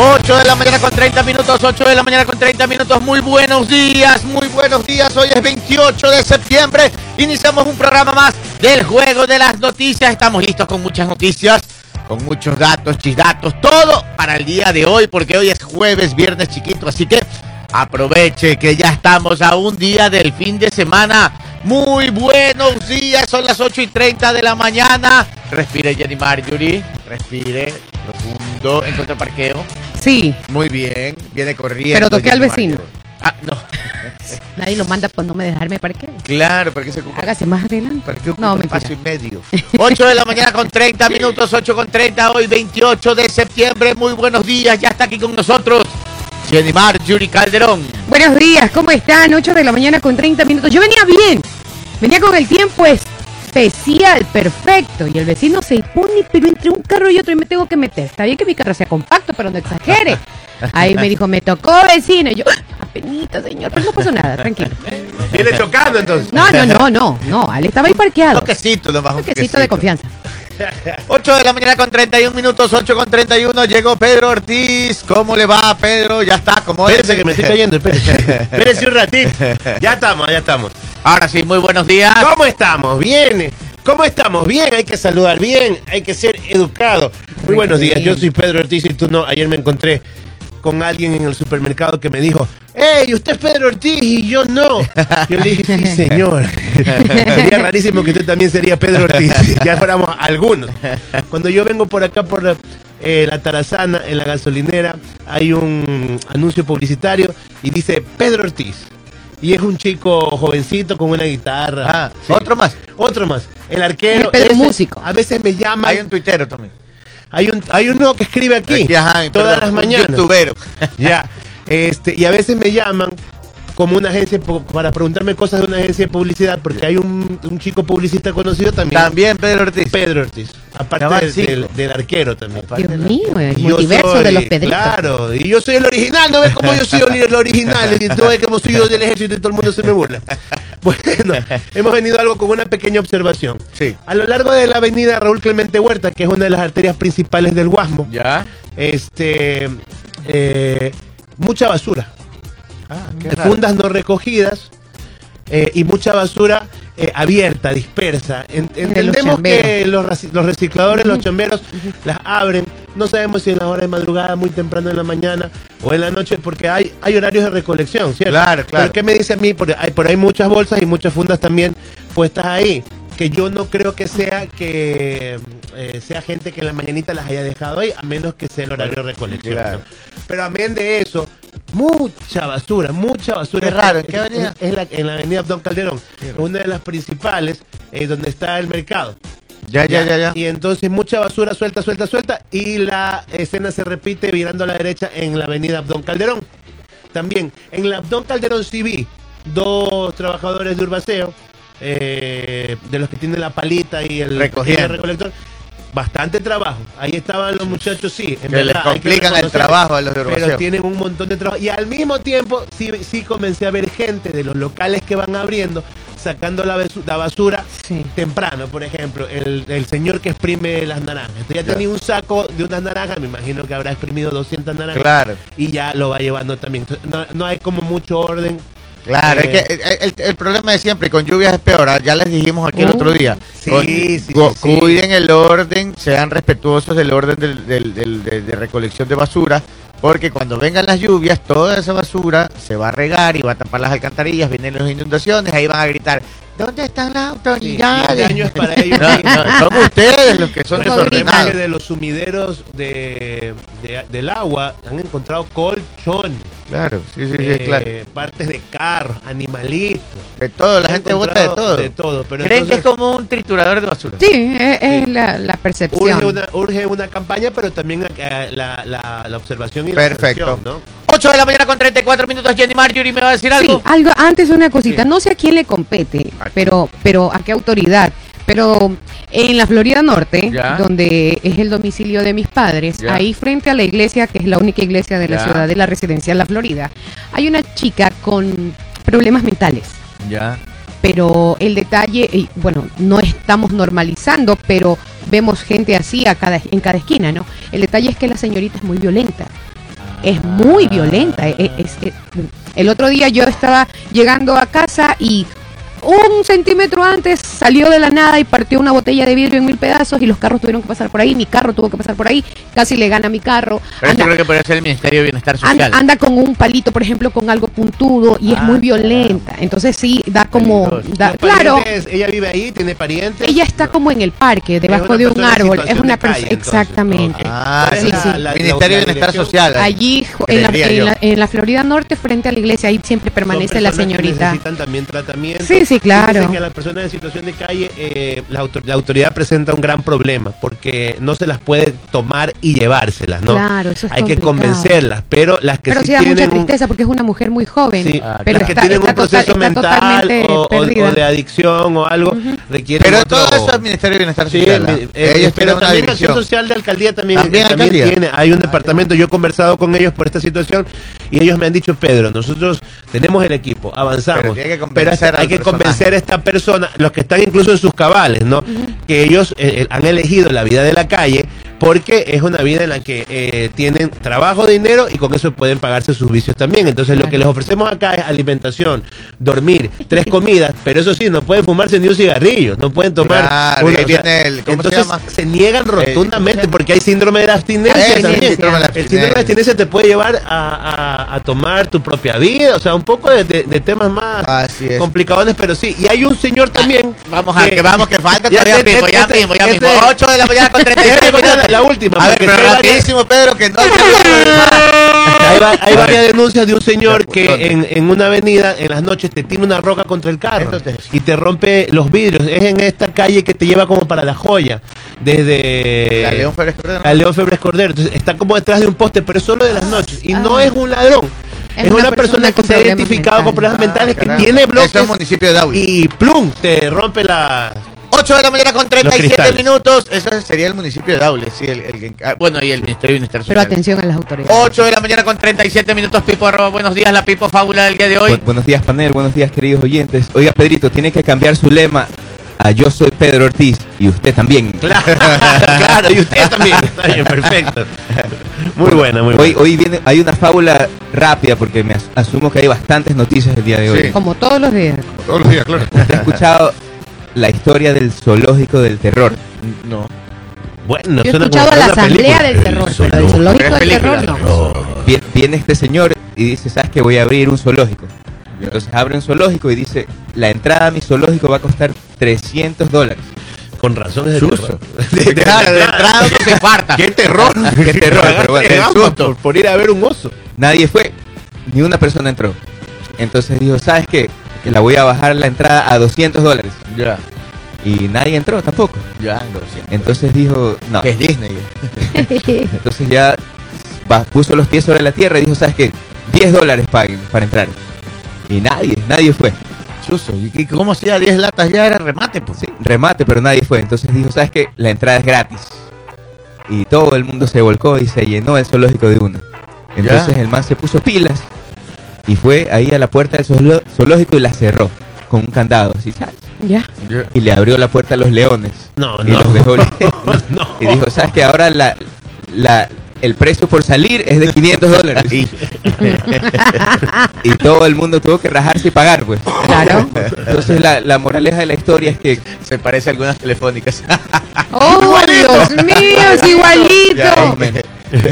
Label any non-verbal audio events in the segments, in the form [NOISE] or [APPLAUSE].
8 de la mañana con 30 minutos, 8 de la mañana con 30 minutos. Muy buenos días, muy buenos días. Hoy es 28 de septiembre. Iniciamos un programa más del Juego de las Noticias. Estamos listos con muchas noticias, con muchos datos, chisdatos, todo para el día de hoy, porque hoy es jueves, viernes chiquito. Así que aproveche que ya estamos a un día del fin de semana. Muy buenos días, son las 8 y 30 de la mañana. Respire, Jenny Marjorie. Respire profundo. Encuentra parqueo. Sí, Muy bien, viene corriendo. Pero toqué al vecino. Ah, no. [LAUGHS] nadie lo manda por no me dejarme parquear. Claro, porque se ocupa. Hágase más adelante. ¿Para qué ocupa No, un espacio y medio? 8 de la mañana con 30 minutos, 8 con 30, hoy 28 de septiembre. Muy buenos días, ya está aquí con nosotros Jenny Marjorie Calderón. Buenos días, ¿cómo están? 8 de la mañana con 30 minutos. Yo venía bien. Venía con el tiempo especial, perfecto. Y el vecino se pone, pero entre un carro y otro y me tengo que meter. Está bien que mi carro sea compacto, pero no exagere. Ahí me dijo, me tocó vecino. Y yo, apenita, señor, pero no pasó nada, tranquilo. Viene chocando entonces. No, no, no, no, no. Él estaba ahí parqueado. Toquecito nomás. Un toquecito de confianza. 8 de la mañana con 31 minutos, 8 con 31, llegó Pedro Ortiz. ¿Cómo le va, Pedro? Ya está, como Espérese que me estoy cayendo, espérese. Espérese un ratito. Ya estamos, ya estamos. Ahora sí, muy buenos días. ¿Cómo estamos? Bien. ¿Cómo estamos? Bien, hay que saludar bien, hay que ser educado. Muy buenos días, yo soy Pedro Ortiz y tú no. Ayer me encontré con alguien en el supermercado que me dijo, ¡Ey, usted es Pedro Ortiz y yo no! Yo le dije, sí, señor. [LAUGHS] Sería rarísimo que usted también sería Pedro Ortiz. [LAUGHS] Ya fuéramos algunos. Cuando yo vengo por acá, por eh, la Tarazana, en la gasolinera, hay un anuncio publicitario y dice Pedro Ortiz. Y es un chico jovencito con una guitarra. Ah, otro más. Otro más. El arquero. Es Pedro Ese- Músico. A veces me llama. Hay un tuitero también. Hay un, hay uno que escribe aquí, Aquí, ajá, todas perdón, las un mañanas. youtubero. Ya. [LAUGHS] Este, y a veces me llaman como una agencia para preguntarme cosas de una agencia de publicidad, porque hay un, un chico publicista conocido también. También Pedro Ortiz. Pedro Ortiz. Aparte del, cinco. del- del arquero también. Dios mío, el multiverso soy- de los Pedritos. Claro, y yo soy el original, ¿no ves cómo yo soy el original? Y no ves cómo soy yo del ejército y todo el mundo se me burla. [LAUGHS] Bueno, hemos venido algo con una pequeña observación. Sí. A lo largo de la avenida Raúl Clemente Huerta, que es una de las arterias principales del Guasmo, Ya. este, eh, mucha basura. Ah, qué fundas no recogidas eh, y mucha basura eh, abierta, dispersa. En- De los entendemos que los, los recicladores, los chamberos, las abren. No sabemos si en la hora de madrugada, muy temprano en la mañana o en la noche, porque hay, hay horarios de recolección, ¿cierto? Claro, claro. Pero ¿qué me dice a mí? Porque hay, por ahí muchas bolsas y muchas fundas también puestas ahí. Que yo no creo que sea que eh, sea gente que en la mañanita las haya dejado ahí, a menos que sea el horario de recolección. Claro. ¿no? Pero amén de eso, mucha basura, mucha basura. Qué raro, ¿en qué avenida? Es, es la, en la avenida Abdón Calderón, una de las principales, eh, donde está el mercado. Ya, ya, ya, ya. Y entonces mucha basura suelta, suelta, suelta. Y la escena se repite virando a la derecha en la avenida Abdón Calderón. También en la Abdón Calderón sí vi dos trabajadores de Urbaceo, eh, de los que tienen la palita y el, Recogiendo. y el recolector. Bastante trabajo. Ahí estaban los muchachos, sí. en Que les verdad, hay que complican el trabajo a los de Pero tienen un montón de trabajo. Y al mismo tiempo, sí, sí comencé a ver gente de los locales que van abriendo, sacando la, besu- la basura Sí. temprano. Por ejemplo, el, el señor que exprime las naranjas. Entonces ya tenía un saco de unas naranjas, me imagino que habrá exprimido 200 naranjas. Claro. Y ya lo va llevando también. Entonces, no, no hay como mucho orden. Claro, Eh, es que el, el- problema de siempre con lluvias es peor. ah, Ya les dijimos aquí el Uh, otro día. sí, Con- sí, sí, cu- sí. Cuiden el orden, sean respetuosos del orden del- del- del- de, de recolección de basura. Porque cuando vengan las lluvias, toda esa basura se va a regar y va a tapar las alcantarillas, vienen las inundaciones, ahí van a gritar, ¿dónde están las Sí, autoridades? daño es para ellos. No, no, son ustedes los que son desordenados. que de los sumideros de, de- del agua han encontrado colchones, Claro, sí, sí, sí, eh, claro. partes de carros, animalitos. De todo, la Han gente vota de todo. De todo, pero ¿Creen que es como un triturador de basura? Sí, es, es Sí. La, la urge percepción. una, urge una campaña, pero también eh, la, la- la observación y la Perfecto. ¿no? 8 de la mañana con 34 minutos, Jenny Marjorie me va a decir algo. Sí, algo, antes una cosita, Sí. no sé a quién le compete, pero, pero a qué autoridad. Pero en la Florida Norte, Ya. donde es el domicilio de mis padres, Ya. ahí frente a la iglesia, que es la única iglesia de la Ya. ciudad de la residencia en la Florida, hay una chica con problemas mentales. Ya. Pero el detalle, bueno, no estamos normalizando, pero vemos gente así a cada, en cada esquina, ¿no? El detalle es que la señorita es muy violenta. Es muy violenta. e- es- es- el otro día yo estaba llegando a casa y un centímetro antes salió de la nada y partió una botella de vidrio en mil pedazos y los carros tuvieron que pasar por ahí, mi carro tuvo que pasar por ahí, casi le gana a mi carro. Pero Anda- creo que podría ser el Ministerio de Bienestar Social. anda con un palito, por ejemplo, con algo puntudo y es Ah, muy violenta. Entonces sí, da como... Da- claro, ella vive ahí, tiene parientes. ella está como en el parque, debajo de un árbol. Es una persona... Exactamente. Ah, ¿Cuál es sí, la- sí. la- la- Ministerio de Bienestar? Social. Allí, en la, Creería en, yo. la, en la Florida Norte, frente a la iglesia, ahí siempre permanece Son la que señorita. necesitan también tratamiento. Sí, sí, claro. Dicen que a las personas en situación de calle, eh, la, autor- la autoridad presenta un gran problema porque no se las puede tomar y llevárselas, ¿no? Claro, eso es Hay que convencerlas, pero las que Pero sí sí da mucha tienen un, tristeza porque es una mujer muy joven. sí, Ah, pero las que está- tienen está un proceso total- mental o, o- perdida. o de adicción o algo, requieren Pero otro- todo eso es Ministerio de Bienestar Sí, Social. el- el- Ellos pero también Acción división. Social de Alcaldía también, También eh, también Alcaldía. tiene, hay un departamento, yo he conversado con ellos por esta situación y ellos me han dicho, Pedro, nosotros tenemos el equipo, avanzamos, Pero tiene que convencer hay que a esta persona, los que están incluso en sus cabales, ¿no? Que ellos eh, eh, han elegido la vida de la calle porque es una vida en la que eh, tienen trabajo, dinero y con eso pueden pagarse sus vicios también. Entonces lo que les ofrecemos acá es alimentación, dormir, tres comidas, pero eso sí, no pueden fumarse ni un cigarrillo, no pueden tomar... Claro, una- o sea, viene el- ¿cómo se entonces llama? se niegan rotundamente porque hay síndrome de abstinencia Ese, también. el síndrome de El síndrome de abstinencia. abstinencia te puede llevar a, a- a tomar tu propia vida, o sea, un poco de, de- de temas más complicados, pero sí. Y hay un señor también... Vamos a que vamos, que falta todavía este- mismo, ya este- mismo, ya este- mismo. 8 de la mañana con 36 Esta es minutos. la última. A ver, pero rapidísimo, Pedro, que no hay hay, va- hay varias denuncias de un señor que en, en una avenida en las noches te tira una roca contra el carro Entonces. y te rompe los vidrios. Es en esta calle que te lleva como para la joya, desde La León Férez Cordero. a León Febres Cordero. Entonces está como detrás de un poste, pero es solo de las noches. Y no Ah. es un ladrón. Es Es, una persona que se ha identificado con problemas mentales. mentales, Ah, que tiene Eso bloques es municipio de Dawi. y plum, te rompe la... 8 de la mañana con 37 cristales. minutos. Eso sería el municipio de Daule, sí, el, el- ah, bueno, y el Ministerio de Bienestar Pero atención a las autoridades. 8 de la mañana con 37 minutos, Pipo, arroba, buenos días, la Pipo Fábula del día de hoy. Bu- buenos días, panel. Buenos días, queridos oyentes. Oiga, Pedrito, tiene que cambiar su lema a Yo soy Pedro Ortiz y usted también. [LAUGHS] Claro, claro, y usted también. Está bien, perfecto. Muy buena, muy Hoy, buena. hoy viene, hay una fábula rápida porque me as- asumo que hay bastantes noticias el día de hoy. Sí. Como todos los días. Todos los días, claro. ¿Usted ha escuchado la historia del zoológico del terror? No. Bueno, Yo he escuchado a la asamblea película. del terror, pero el zoológico del terror no. Viene, viene este señor y dice, ¿sabes que voy a abrir un zoológico? Entonces abre un zoológico y dice, la entrada a mi zoológico va a costar 300 dólares. Con razón es terror. [LAUGHS] De- Claro, de entrada no se parta. ¡Qué terror! [LAUGHS] Qué terror, pero bueno, el susto. por, ir a ver un oso. Nadie fue, ni una persona entró. Entonces dijo, ¿sabes qué? Que la voy a bajar la entrada a 200 dólares. Ya, Y nadie entró tampoco. ya, no sé. Entonces dijo, no. Que es Disney. [LAUGHS] Entonces ya va- puso los pies sobre la tierra y dijo, ¿sabes qué? 10 dólares paguen para entrar. Y nadie, nadie fue. Chuzo. ¿Y cómo hacía 10 latas ya era remate? Pues? Sí, remate, pero nadie fue. Entonces dijo, ¿sabes qué? La entrada es gratis. Y todo el mundo se volcó y se llenó el zoológico de una. Entonces el man se puso pilas y fue ahí a la puerta del zoológico y la cerró con un candado. Así, ¿sabes? Ya. y le abrió la puerta a los leones. No, y no. los dejó [LAUGHS] No. Y dijo, ¿sabes que ahora la, la, el precio por salir es de [LAUGHS] 500 dólares? y todo el mundo tuvo que rajarse y pagar, pues. Claro. Entonces la, la moraleja de la historia es que Se parece a algunas telefónicas. [LAUGHS] ¡Oh, Dios mío! ¡Es Ya, igualito!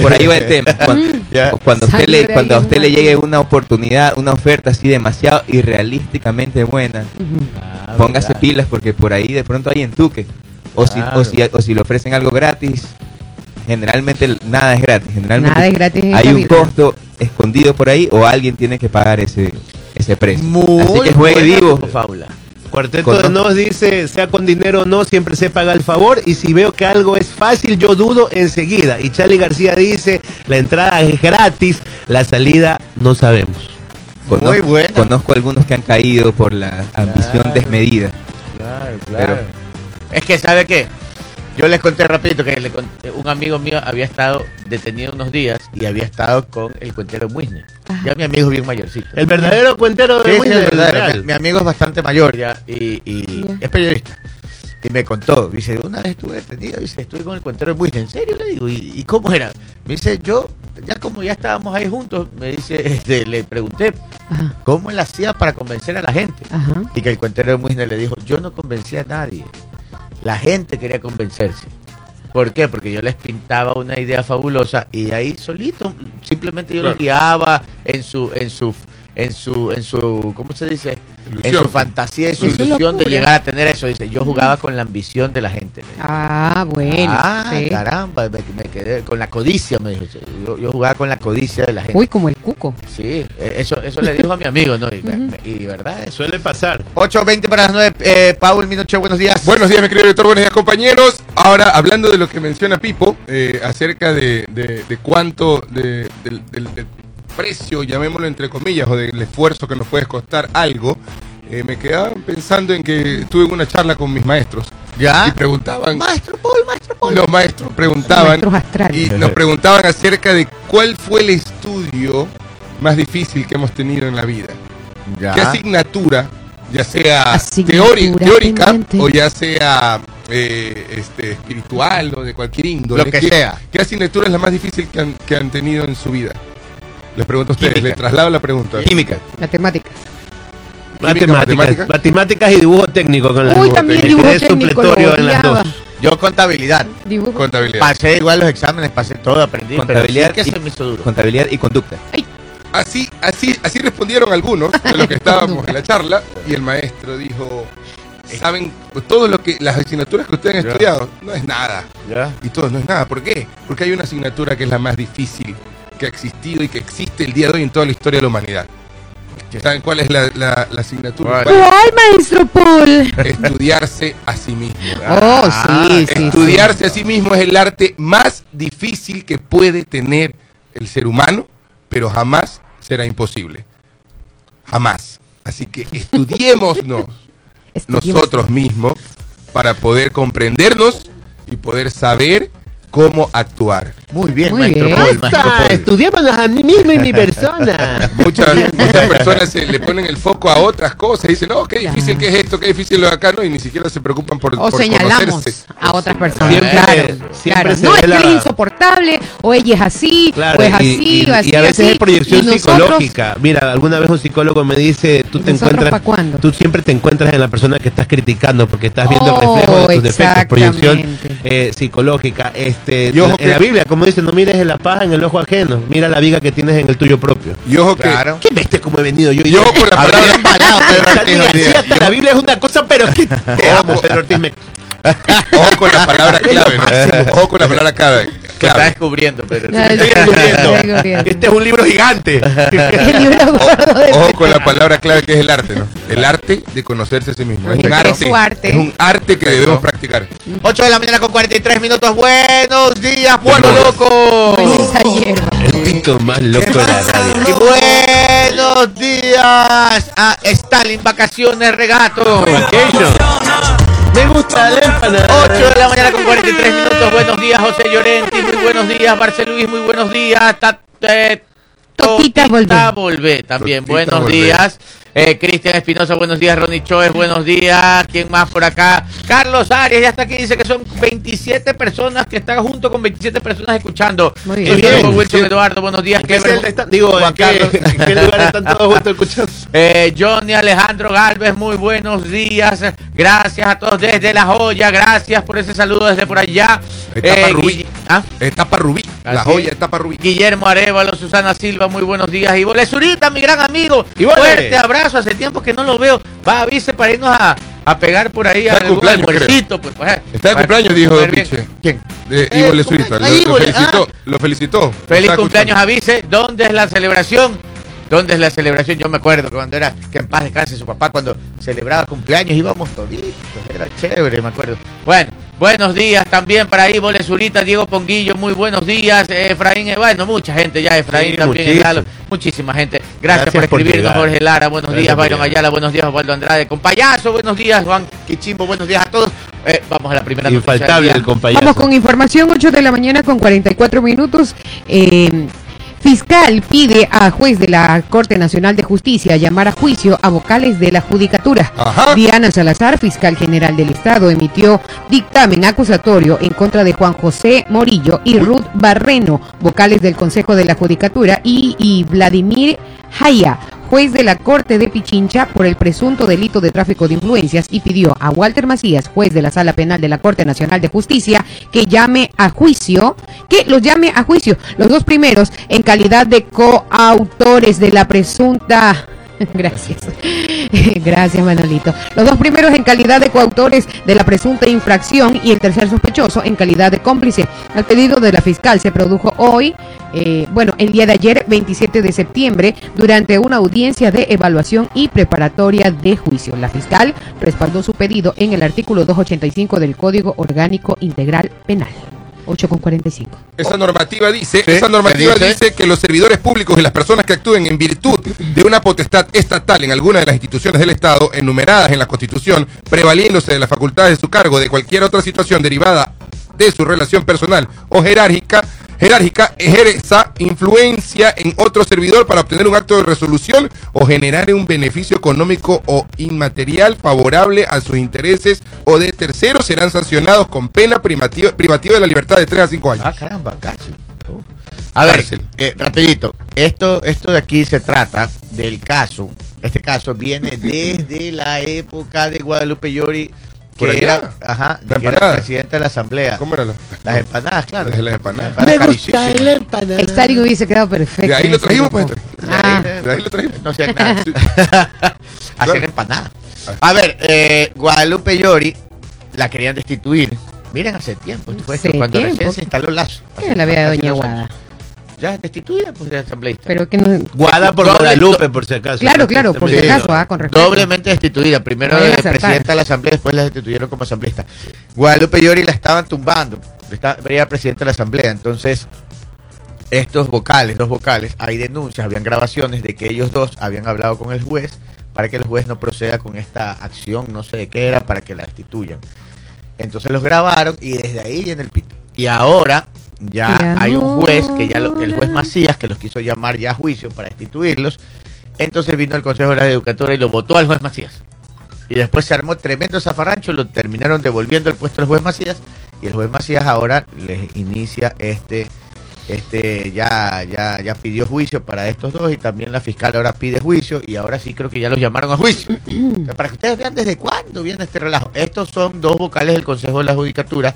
por ahí va el tema. Cuando, [LAUGHS] Ya. cuando, usted le, cuando a usted le llegue una oportunidad, una oferta así demasiado irrealísticamente buena, póngase pilas porque por ahí de pronto hay entuque. O, si, o, si, o si le ofrecen algo gratis, generalmente nada es gratis. Generalmente Nada es gratis en hay un vida. costo escondido por ahí o alguien tiene que pagar ese, ese precio. Muy Así que juegue vivo. Fábula. Cuarteto de Nos dice, sea con dinero o no, siempre se paga el favor. Y si veo que algo es fácil, yo dudo enseguida. Y Charlie García dice, la entrada es gratis, la salida no sabemos. Conozco, Muy buena. conozco algunos que han caído por la ambición Claro. desmedida. Claro, Pero- Es que, ¿sabe qué? Yo les conté rapidito que le conté- un amigo mío había estado detenido unos días y había estado con el cuentero Muisne. Ya mi amigo es bien mayorcito. El verdadero cuentero de sí, Muisne, es el verdadero. real. Mi, mi amigo es bastante mayor ya y, es periodista. Y me contó, dice, una vez estuve detenido, dice, estuve con el cuentero de Muisne. ¿En serio? Le digo, ¿y, y cómo era? Me dice, yo ya como ya estábamos ahí juntos, me dice, [LAUGHS] este, le pregunté Ajá, cómo él hacía para convencer a la gente. ajá. Y que el cuentero de Muisne le dijo, yo no convencí a nadie. La gente quería convencerse. ¿Por qué? Porque yo les pintaba una idea fabulosa y ahí solito, simplemente yo los Claro. guiaba en su, en su, en su, en su, ¿cómo se dice? En su fantasía, en su ilusión de llegar a tener eso. Dice, yo jugaba con la ambición de la gente. me dijo. Ah, bueno. ah, sí. caramba, me, me quedé con la codicia, me dijo. Yo, yo jugaba con la codicia de la gente. Uy, como el cuco. Sí, eh, eso, eso le dijo a mi amigo, ¿no? Y, y verdad, eso. Suele pasar. 8.20 para las 9. Eh, Paul Minucho, buenos días. Buenos días, mi querido director, buenos días, compañeros. Ahora, hablando de lo que menciona Pipo, eh, acerca de, de- de cuánto de- del precio, llamémoslo entre comillas, o del esfuerzo que nos puede costar algo, eh, me quedaba pensando en que tuve una charla con mis maestros ¿Ya? y preguntaban, Maestro Paul, maestro Paul. los maestros preguntaban Maestros y nos preguntaban acerca de cuál fue el estudio más difícil que hemos tenido en la vida. Ya. ¿Qué asignatura, ya sea Asignatura teori- teórica pendiente. o ya sea eh, este, espiritual o de cualquier índole? Lo que ¿qué, sea. ¿Qué asignatura es la más difícil que han, que han tenido en su vida? Les pregunto a ustedes, Química. les traslado la pregunta. Química. Matemáticas. Química, Matemáticas, matemática. matemáticas y dibujo técnico con las Uy, dos. también Me dibujo técnico, lo supletorio en las dos. Yo contabilidad. Dibujo. Contabilidad. Pasé igual los exámenes, pasé todo, aprendí. Contabilidad pero sí y- que se me hizo duro. Contabilidad y conducta. Así, así, así respondieron algunos de los que [LAUGHS] estábamos en la charla y el maestro dijo, saben, todo lo que, las asignaturas que ustedes han estudiado, no es nada. Y todo no es nada. ¿Por qué? Porque hay una asignatura que es la más difícil que ha existido y que existe el día de hoy en toda la historia de la humanidad. ¿Saben cuál es la, la- la asignatura? ¿Cuál? ¿Cuál, maestro Paul? Estudiarse a sí mismo. [LAUGHS] Oh, sí, sí. sí. Estudiarse a sí mismo es el arte más difícil que puede tener el ser humano, pero jamás será imposible. Jamás. Así que [LAUGHS] estudiémonos Estudiemos. nosotros mismos para poder comprendernos y poder saber cómo actuar. Muy bien, Muy maestro bien. Paul, maestro Paul. estudiémonos a mí mismo y mi persona. [LAUGHS] Muchas, muchas personas se le ponen el foco a otras cosas y dicen, no, qué difícil que es esto, qué difícil lo de acá, no, y ni siquiera se preocupan por, O por señalamos conocerse. a otras personas. Siempre- claro, siempre claro. No, es que la- es insoportable, o ella es así, Claro, o es y, así, y- o así. y a veces así. es proyección nosotros- psicológica. Mira, alguna vez un psicólogo me dice, tú te ¿Nosotros encuentras, tú siempre te encuentras en la persona que estás criticando porque estás viendo Oh, el reflejo de tus defectos, proyección exactamente. eh, psicológica. Este, Y ojo en que- la Biblia, como dice, no mires en la paja en el ojo ajeno, mira la viga que tienes en el tuyo propio. Y ojo que, Claro. ¿Qué viste cómo he venido yo? y ojo con la palabra, embalado, Pedro [LAUGHS] Ortiz, la Biblia es una cosa, pero que [LAUGHS] te amo, Pedro Ortiz. [LAUGHS] ojo con la palabra clave, ¿no? ojo con la palabra clave. Que está descubriendo, pero. Estoy descubriendo. Este es un libro gigante. [LAUGHS] El libro gordo de Ojo con la palabra clave que es el arte, ¿no? El arte de conocerse a sí mismo. Es un arte, es un arte que debemos practicar. 8 de la mañana con 43 minutos. Buenos días, pueblo loco. El pito más loco de la radio. Y buenos días a Stalin Vacaciones Regato. Me gusta la empanada. 8 de la mañana con 43 minutos. Buenos días, José Llorenti. Muy buenos días, Barceluis. Muy buenos días. Ta- eh, Totita Volvé. Volvé también. Totita buenos Volvé. días. Eh, Cristian Espinosa, buenos días. Ronnie Choes, buenos días. ¿Quién más por acá? Carlos Arias, ya está aquí. Dice que son 27 personas que están junto con 27 personas escuchando. Muy bien. bien. Wilson Sí. Eduardo, buenos días. ¿En qué? Digo, Juan ¿en qué, Carlos. en qué lugar están todos [LAUGHS] juntos escuchando? Eh, Johnny Alejandro Galvez, muy buenos días. Gracias a todos desde La Joya. Gracias por ese saludo desde por allá. Etapa Rubí. Guille- ¿Ah? Etapa Rubí, la Así joya etapa Rubí. Guillermo Arevalo, Susana Silva, muy buenos días. Y Zurita, mi gran amigo. Ivole. Fuerte abrazo, hace tiempo que no lo veo. Va, avise para irnos a, a pegar por ahí Está algún almuercito, pues, pues, Está de cumpleaños, dijo. Piche. ¿Quién? De Eh, Ivo Lesurita. Lo, cumpleaños. lo Ivole, felicitó, lo felicitó. Feliz Está cumpleaños, avise. ¿Dónde es la celebración? ¿Dónde es la celebración? Yo me acuerdo que cuando era, que en paz descanse su papá, cuando celebraba cumpleaños íbamos toditos, era chévere, me acuerdo. Bueno, buenos días también para Ivo Zurita, Diego Ponguillo, muy buenos días, Efraín, eh, bueno, mucha gente ya, Efraín Sí, también, muchísimo. Lalo, muchísima gente. Gracias, Gracias por escribirnos. Jorge Lara, buenos Gracias días, Byron. Ayala, buenos días, Osvaldo Andrade, compayazo, buenos días, Juan Quichimbo, buenos días a todos. Eh, vamos a la primera noticia Infaltable el compañero. Vamos con información, 8 de la mañana con 44 minutos. Eh, fiscal pide a juez de la Corte Nacional de Justicia llamar a juicio a vocales de la Judicatura. Ajá. Diana Salazar, fiscal general del Estado, emitió dictamen acusatorio en contra de Juan José Morillo y Ruth Barreno, vocales del Consejo de la Judicatura, y, y Vladimir Jaya, juez de la Corte de Pichincha, por el presunto delito de tráfico de influencias y pidió a Walter Macías, juez de la Sala Penal de la Corte Nacional de Justicia, que llame a juicio, que los llame a juicio, los dos primeros en calidad de coautores de la presunta [LAUGHS] Gracias. [LAUGHS] Gracias, Manolito. Los dos primeros en calidad de coautores de la presunta infracción y el tercer sospechoso en calidad de cómplice. El pedido de la fiscal se produjo hoy, eh, bueno, el día de ayer, 27 de septiembre, durante una audiencia de evaluación y preparatoria de juicio. La fiscal respaldó su pedido en el artículo 285 del Código Orgánico Integral Penal. 8 con 45. Esa normativa dice, Sí, esa normativa dice? que los servidores públicos y las personas que actúen en virtud de una potestad estatal en alguna de las instituciones del Estado enumeradas en la Constitución, prevaliéndose de las facultades de su cargo de cualquier otra situación derivada de su relación personal o jerárquica, jerárquica ejerza influencia en otro servidor para obtener un acto de resolución o generar un beneficio económico o inmaterial favorable a sus intereses o de terceros serán sancionados con pena privativa, privativa de la libertad de 3 a 5 años. Ah, caramba, cárcel. A ver, Cárcel. eh, rapidito, esto, esto de aquí se trata del caso, este caso viene desde la época de Guadalupe Llori, que allá. era, ajá, La que era presidente de la asamblea. ¿Cómo era la? Las empanadas, claro. Las empanadas. carísimas. empanada. Estadio hubiese quedado perfecto. De ahí en lo trajimos, pues. Ah. De ahí lo trajimos. No hacían nada. [LAUGHS] Hacían empanadas. A ver, eh, Guadalupe Llori la querían destituir. Miren, hace tiempo. Esto fue Hace cuando tiempo. recién se instaló Lazo. Era la vida de Doña Guada. Ya destituida, pues, de asambleísta. Pero que no. Guada por Doble- Guadalupe, por si acaso. Claro, claro, por si acaso, ah, con respeto. Doblemente destituida. Primero de presidenta de la asamblea, después la destituyeron como asambleísta. Guadalupe Llori la estaban tumbando. Estaba, era presidenta de la asamblea. Entonces, estos vocales, dos vocales, hay denuncias, habían grabaciones de que ellos dos habían hablado con el juez para que el juez no proceda con esta acción, no sé de qué era, para que la destituyan. Entonces los grabaron y desde ahí viene el pito. Y ahora ya hay un juez, que ya lo- el juez Macías, que los quiso llamar ya a juicio para destituirlos. Entonces vino el Consejo de la Educatura y lo votó al juez Macías. Y después se armó tremendo zafarrancho, lo terminaron devolviendo el puesto al juez Macías. Y el juez Macías ahora les inicia este, este, ya, ya, ya pidió juicio para estos dos y también la fiscal ahora pide juicio y ahora sí creo que ya los llamaron a juicio. para que ustedes vean desde cuándo viene este relajo. Estos son dos vocales del Consejo de la Judicatura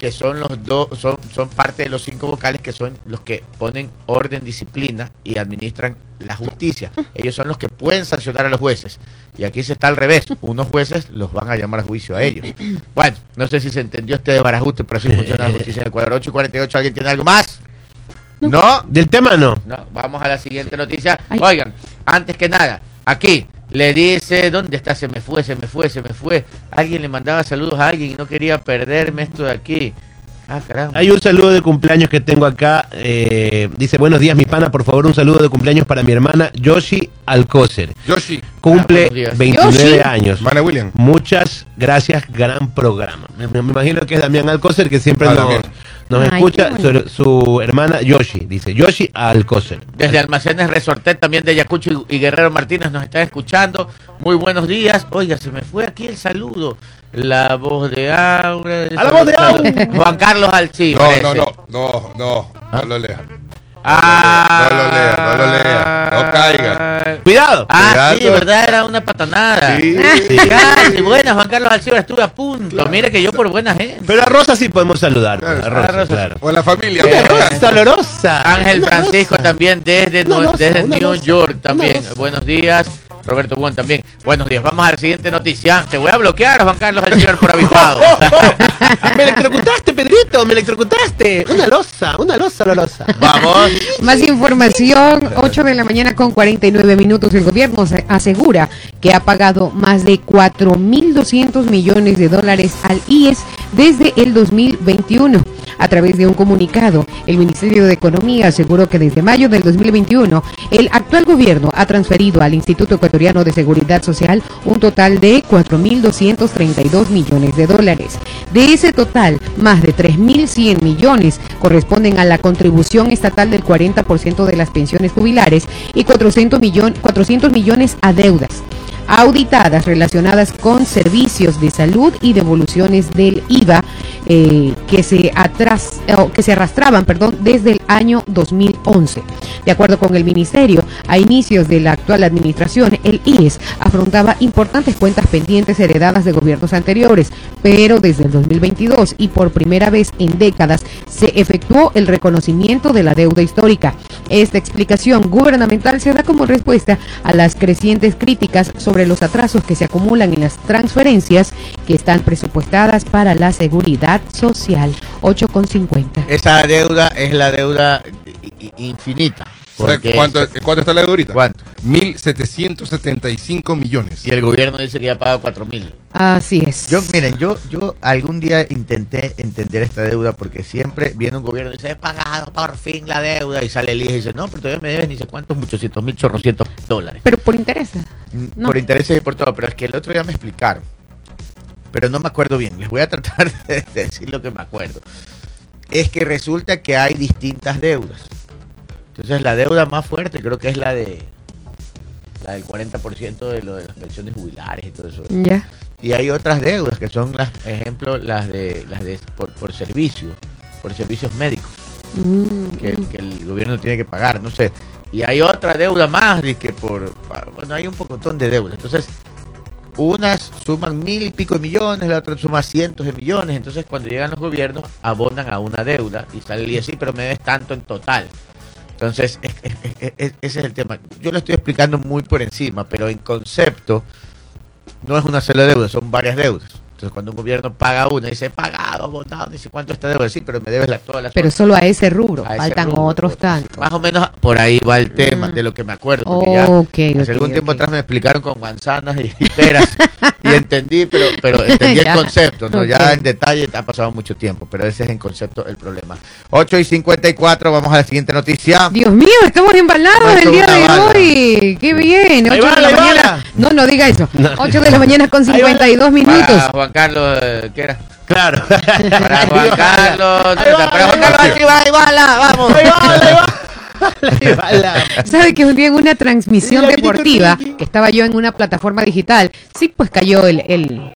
que son los dos, son, son parte de los cinco vocales que son los que ponen orden, disciplina y administran la justicia. Ellos son los que pueden sancionar a los jueces. Y aquí se está al revés. Unos jueces los van a llamar a juicio a ellos. Bueno, no sé si se entendió este de barajuste, pero así funciona la justicia en Ecuador. 8 y 48, ¿alguien tiene algo más? No. Del tema no. No, vamos a la siguiente noticia. Ay. Oigan, antes que nada, aquí le dice, ¿dónde está? Se me fue, se me fue, se me fue. Alguien le mandaba saludos a alguien y no quería perderme esto de aquí. Ah, caramba. Hay un saludo de cumpleaños que tengo acá. eh, dice, buenos días, mi pana. Por favor, un saludo de cumpleaños para mi hermana Yoshi Alcócer. Yoshi, Cumple días. 29 Yoshi. años. Mana William. Muchas gracias, gran programa. Me, me imagino que es Damián Alcócer que siempre Ah, nos, nos Ay, escucha. bueno. Su, su hermana Yoshi, dice Yoshi Alcócer. Desde Almacenes Resortet, también de Yacucho y y Guerrero Martínez nos están escuchando. Muy buenos días. Oiga, se me fue aquí el saludo. La voz de Aura. ¡A la voz de Aura! Juan Carlos Alcí. No, no, no, no, no, no lo lea. Ah, No lo lea, no lo lea, no caiga. Cuidado. Ah, sí, verdad, era una patanada. Sí, sí. Casi, buena, Juan Carlos Alcibar, estuve a punto. Mire que yo por buena gente. Pero a Rosa sí podemos saludar. Claro, a Rosa, a Rosa. claro. O la familia. Eh, Rosa, [LAUGHS] olorosa. Ángel Una Francisco rosa. también desde, Una rosa, desde una New rosa, York una también. rosa. Buenos días. Roberto Juan también. Buenos días. Vamos a la siguiente noticia. Te voy a bloquear, Juan Carlos Alcibar, por avisado. [LAUGHS] me electrocutaste, Pedrito, me electrocutaste. Una losa, una losa olorosa. Vamos. Más información, 8 de la mañana con 49 minutos. El gobierno se- asegura que ha pagado más de 4.200 millones de dólares al IES desde el 2021. A través de un comunicado, el Ministerio de Economía aseguró que desde mayo del 2021, el actual gobierno ha transferido al Instituto Ecuatoriano de Seguridad Social un total de 4.232 millones de dólares. De ese total, Más de 3.100 millones corresponden a la contribución estatal del 40% de las pensiones jubilares y 400, millon- 400 millones a deudas auditadas relacionadas con servicios de salud y devoluciones del IVA eh, que, se atras- que se arrastraban perdón, desde el año 2011. De acuerdo con el Ministerio, a inicios de la actual administración, el IES afrontaba importantes cuentas pendientes heredadas de gobiernos anteriores, pero desde el 2022 y por primera vez en décadas se efectuó el reconocimiento de la deuda histórica. Esta explicación gubernamental se da como respuesta a las crecientes críticas sobre los atrasos que se acumulan en las transferencias que están presupuestadas para la seguridad social. 8,50. Esa deuda es la deuda infinita. ¿Sabe Porque- ¿Cuánto, ¿Cuánto está la deuda ahorita? ¿Cuánto? 1.775 millones. Y el gobierno dice que ya paga 4 mil. Así es. Yo, miren, yo, yo algún día intenté entender esta deuda porque siempre viene un gobierno y dice, he pagado por fin la deuda. Y sale el IES y dice, no, pero todavía me debes ni sé cuántos, muchocientos mil, chorrocientos dólares. Pero por interés. No. Por intereses y por todo. Pero es que el otro día me explicaron. Pero no me acuerdo bien. Les voy a tratar [LAUGHS] de decir lo que me acuerdo. Es que resulta que hay distintas deudas. Entonces la deuda más fuerte creo que es la de la del 40% de lo de las pensiones jubilares y todo eso. Ya. Y hay otras deudas que son las, ejemplo, las de las de por, por servicio, por servicios médicos Mm, que, que el gobierno tiene que pagar, no sé. Y hay otra deuda más de que por bueno, hay un pocotón de deudas. Entonces, unas suman mil y pico de millones, la otra suma cientos de millones. Entonces, cuando llegan los gobiernos, abonan a una deuda y sale el así, pero me debes tanto en total. Entonces, es- es- es- es- ese es el tema. Yo lo estoy explicando muy por encima, pero en concepto, no es una sola deuda, son varias deudas. Entonces, cuando un gobierno paga una, dice, pagado, abonado, dice cuánto está deuda, sí, pero me debes la, todas las Pero solo a ese rubro. a ese Faltan rubro, otros tantos. Más o menos por ahí va el tema, Mm. de lo que me acuerdo. Porque ya Ok, hace algún tiempo atrás me explicaron con manzanas y, y peras [LAUGHS] y entendí, pero, pero entendí el [LAUGHS] concepto, ¿no? Ya en detalle ha pasado mucho tiempo, pero ese es en concepto el problema. 8 y 54, vamos a la siguiente noticia. Dios mío, estamos embalados el día de bala. hoy. Qué bien. Ahí 8 va, de la mañana. No, no diga eso. [LAUGHS] 8 de la mañana con 52 minutos. Para Juan Carlos, eh, ¿qué era? Claro. Para Juan Carlos, Ahí va, para Juan. Carlos, ahí va, ahí va, la- vamos. Ahí va, ahí va. [LAUGHS] ¿Sabe que un día en una transmisión deportiva, que estaba yo en una plataforma digital, sí, pues cayó el, el,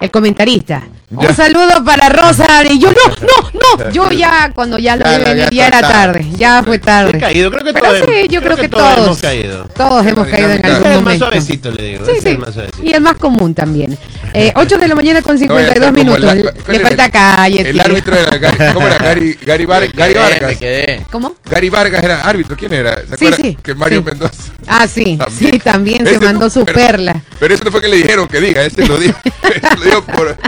el comentarista. Un Ya. saludo para Rosa. Y yo, no, no, no. Yo ya, cuando ya lo Ya vi venir, ya era tarde. Ya fue He tarde. caído, creo que Pero todos. sí, yo creo que todos todos. hemos caído. Todos hemos La caído en algún es el más momento. suavecito, le digo. Sí, sí. el más suavecito. Y el más común también. [LAUGHS] Eh, 8 de la mañana con No, ya 52 está como minutos. el- Le- ¿cuál Le era falta el- calle, El tío. árbitro era Gary, [LAUGHS] ¿cómo era? Gary, Gary, Me Gary quedé, Vargas. ¿Cómo? Gary Vargas era árbitro. ¿Quién era? ¿Se Sí, sí, Que Mario sí. Mendoza. Ah, sí, También. sí, también se mandó su perla. Pero eso no fue que le dijeron que diga, ese lo dijo, [LAUGHS] ese lo dijo por,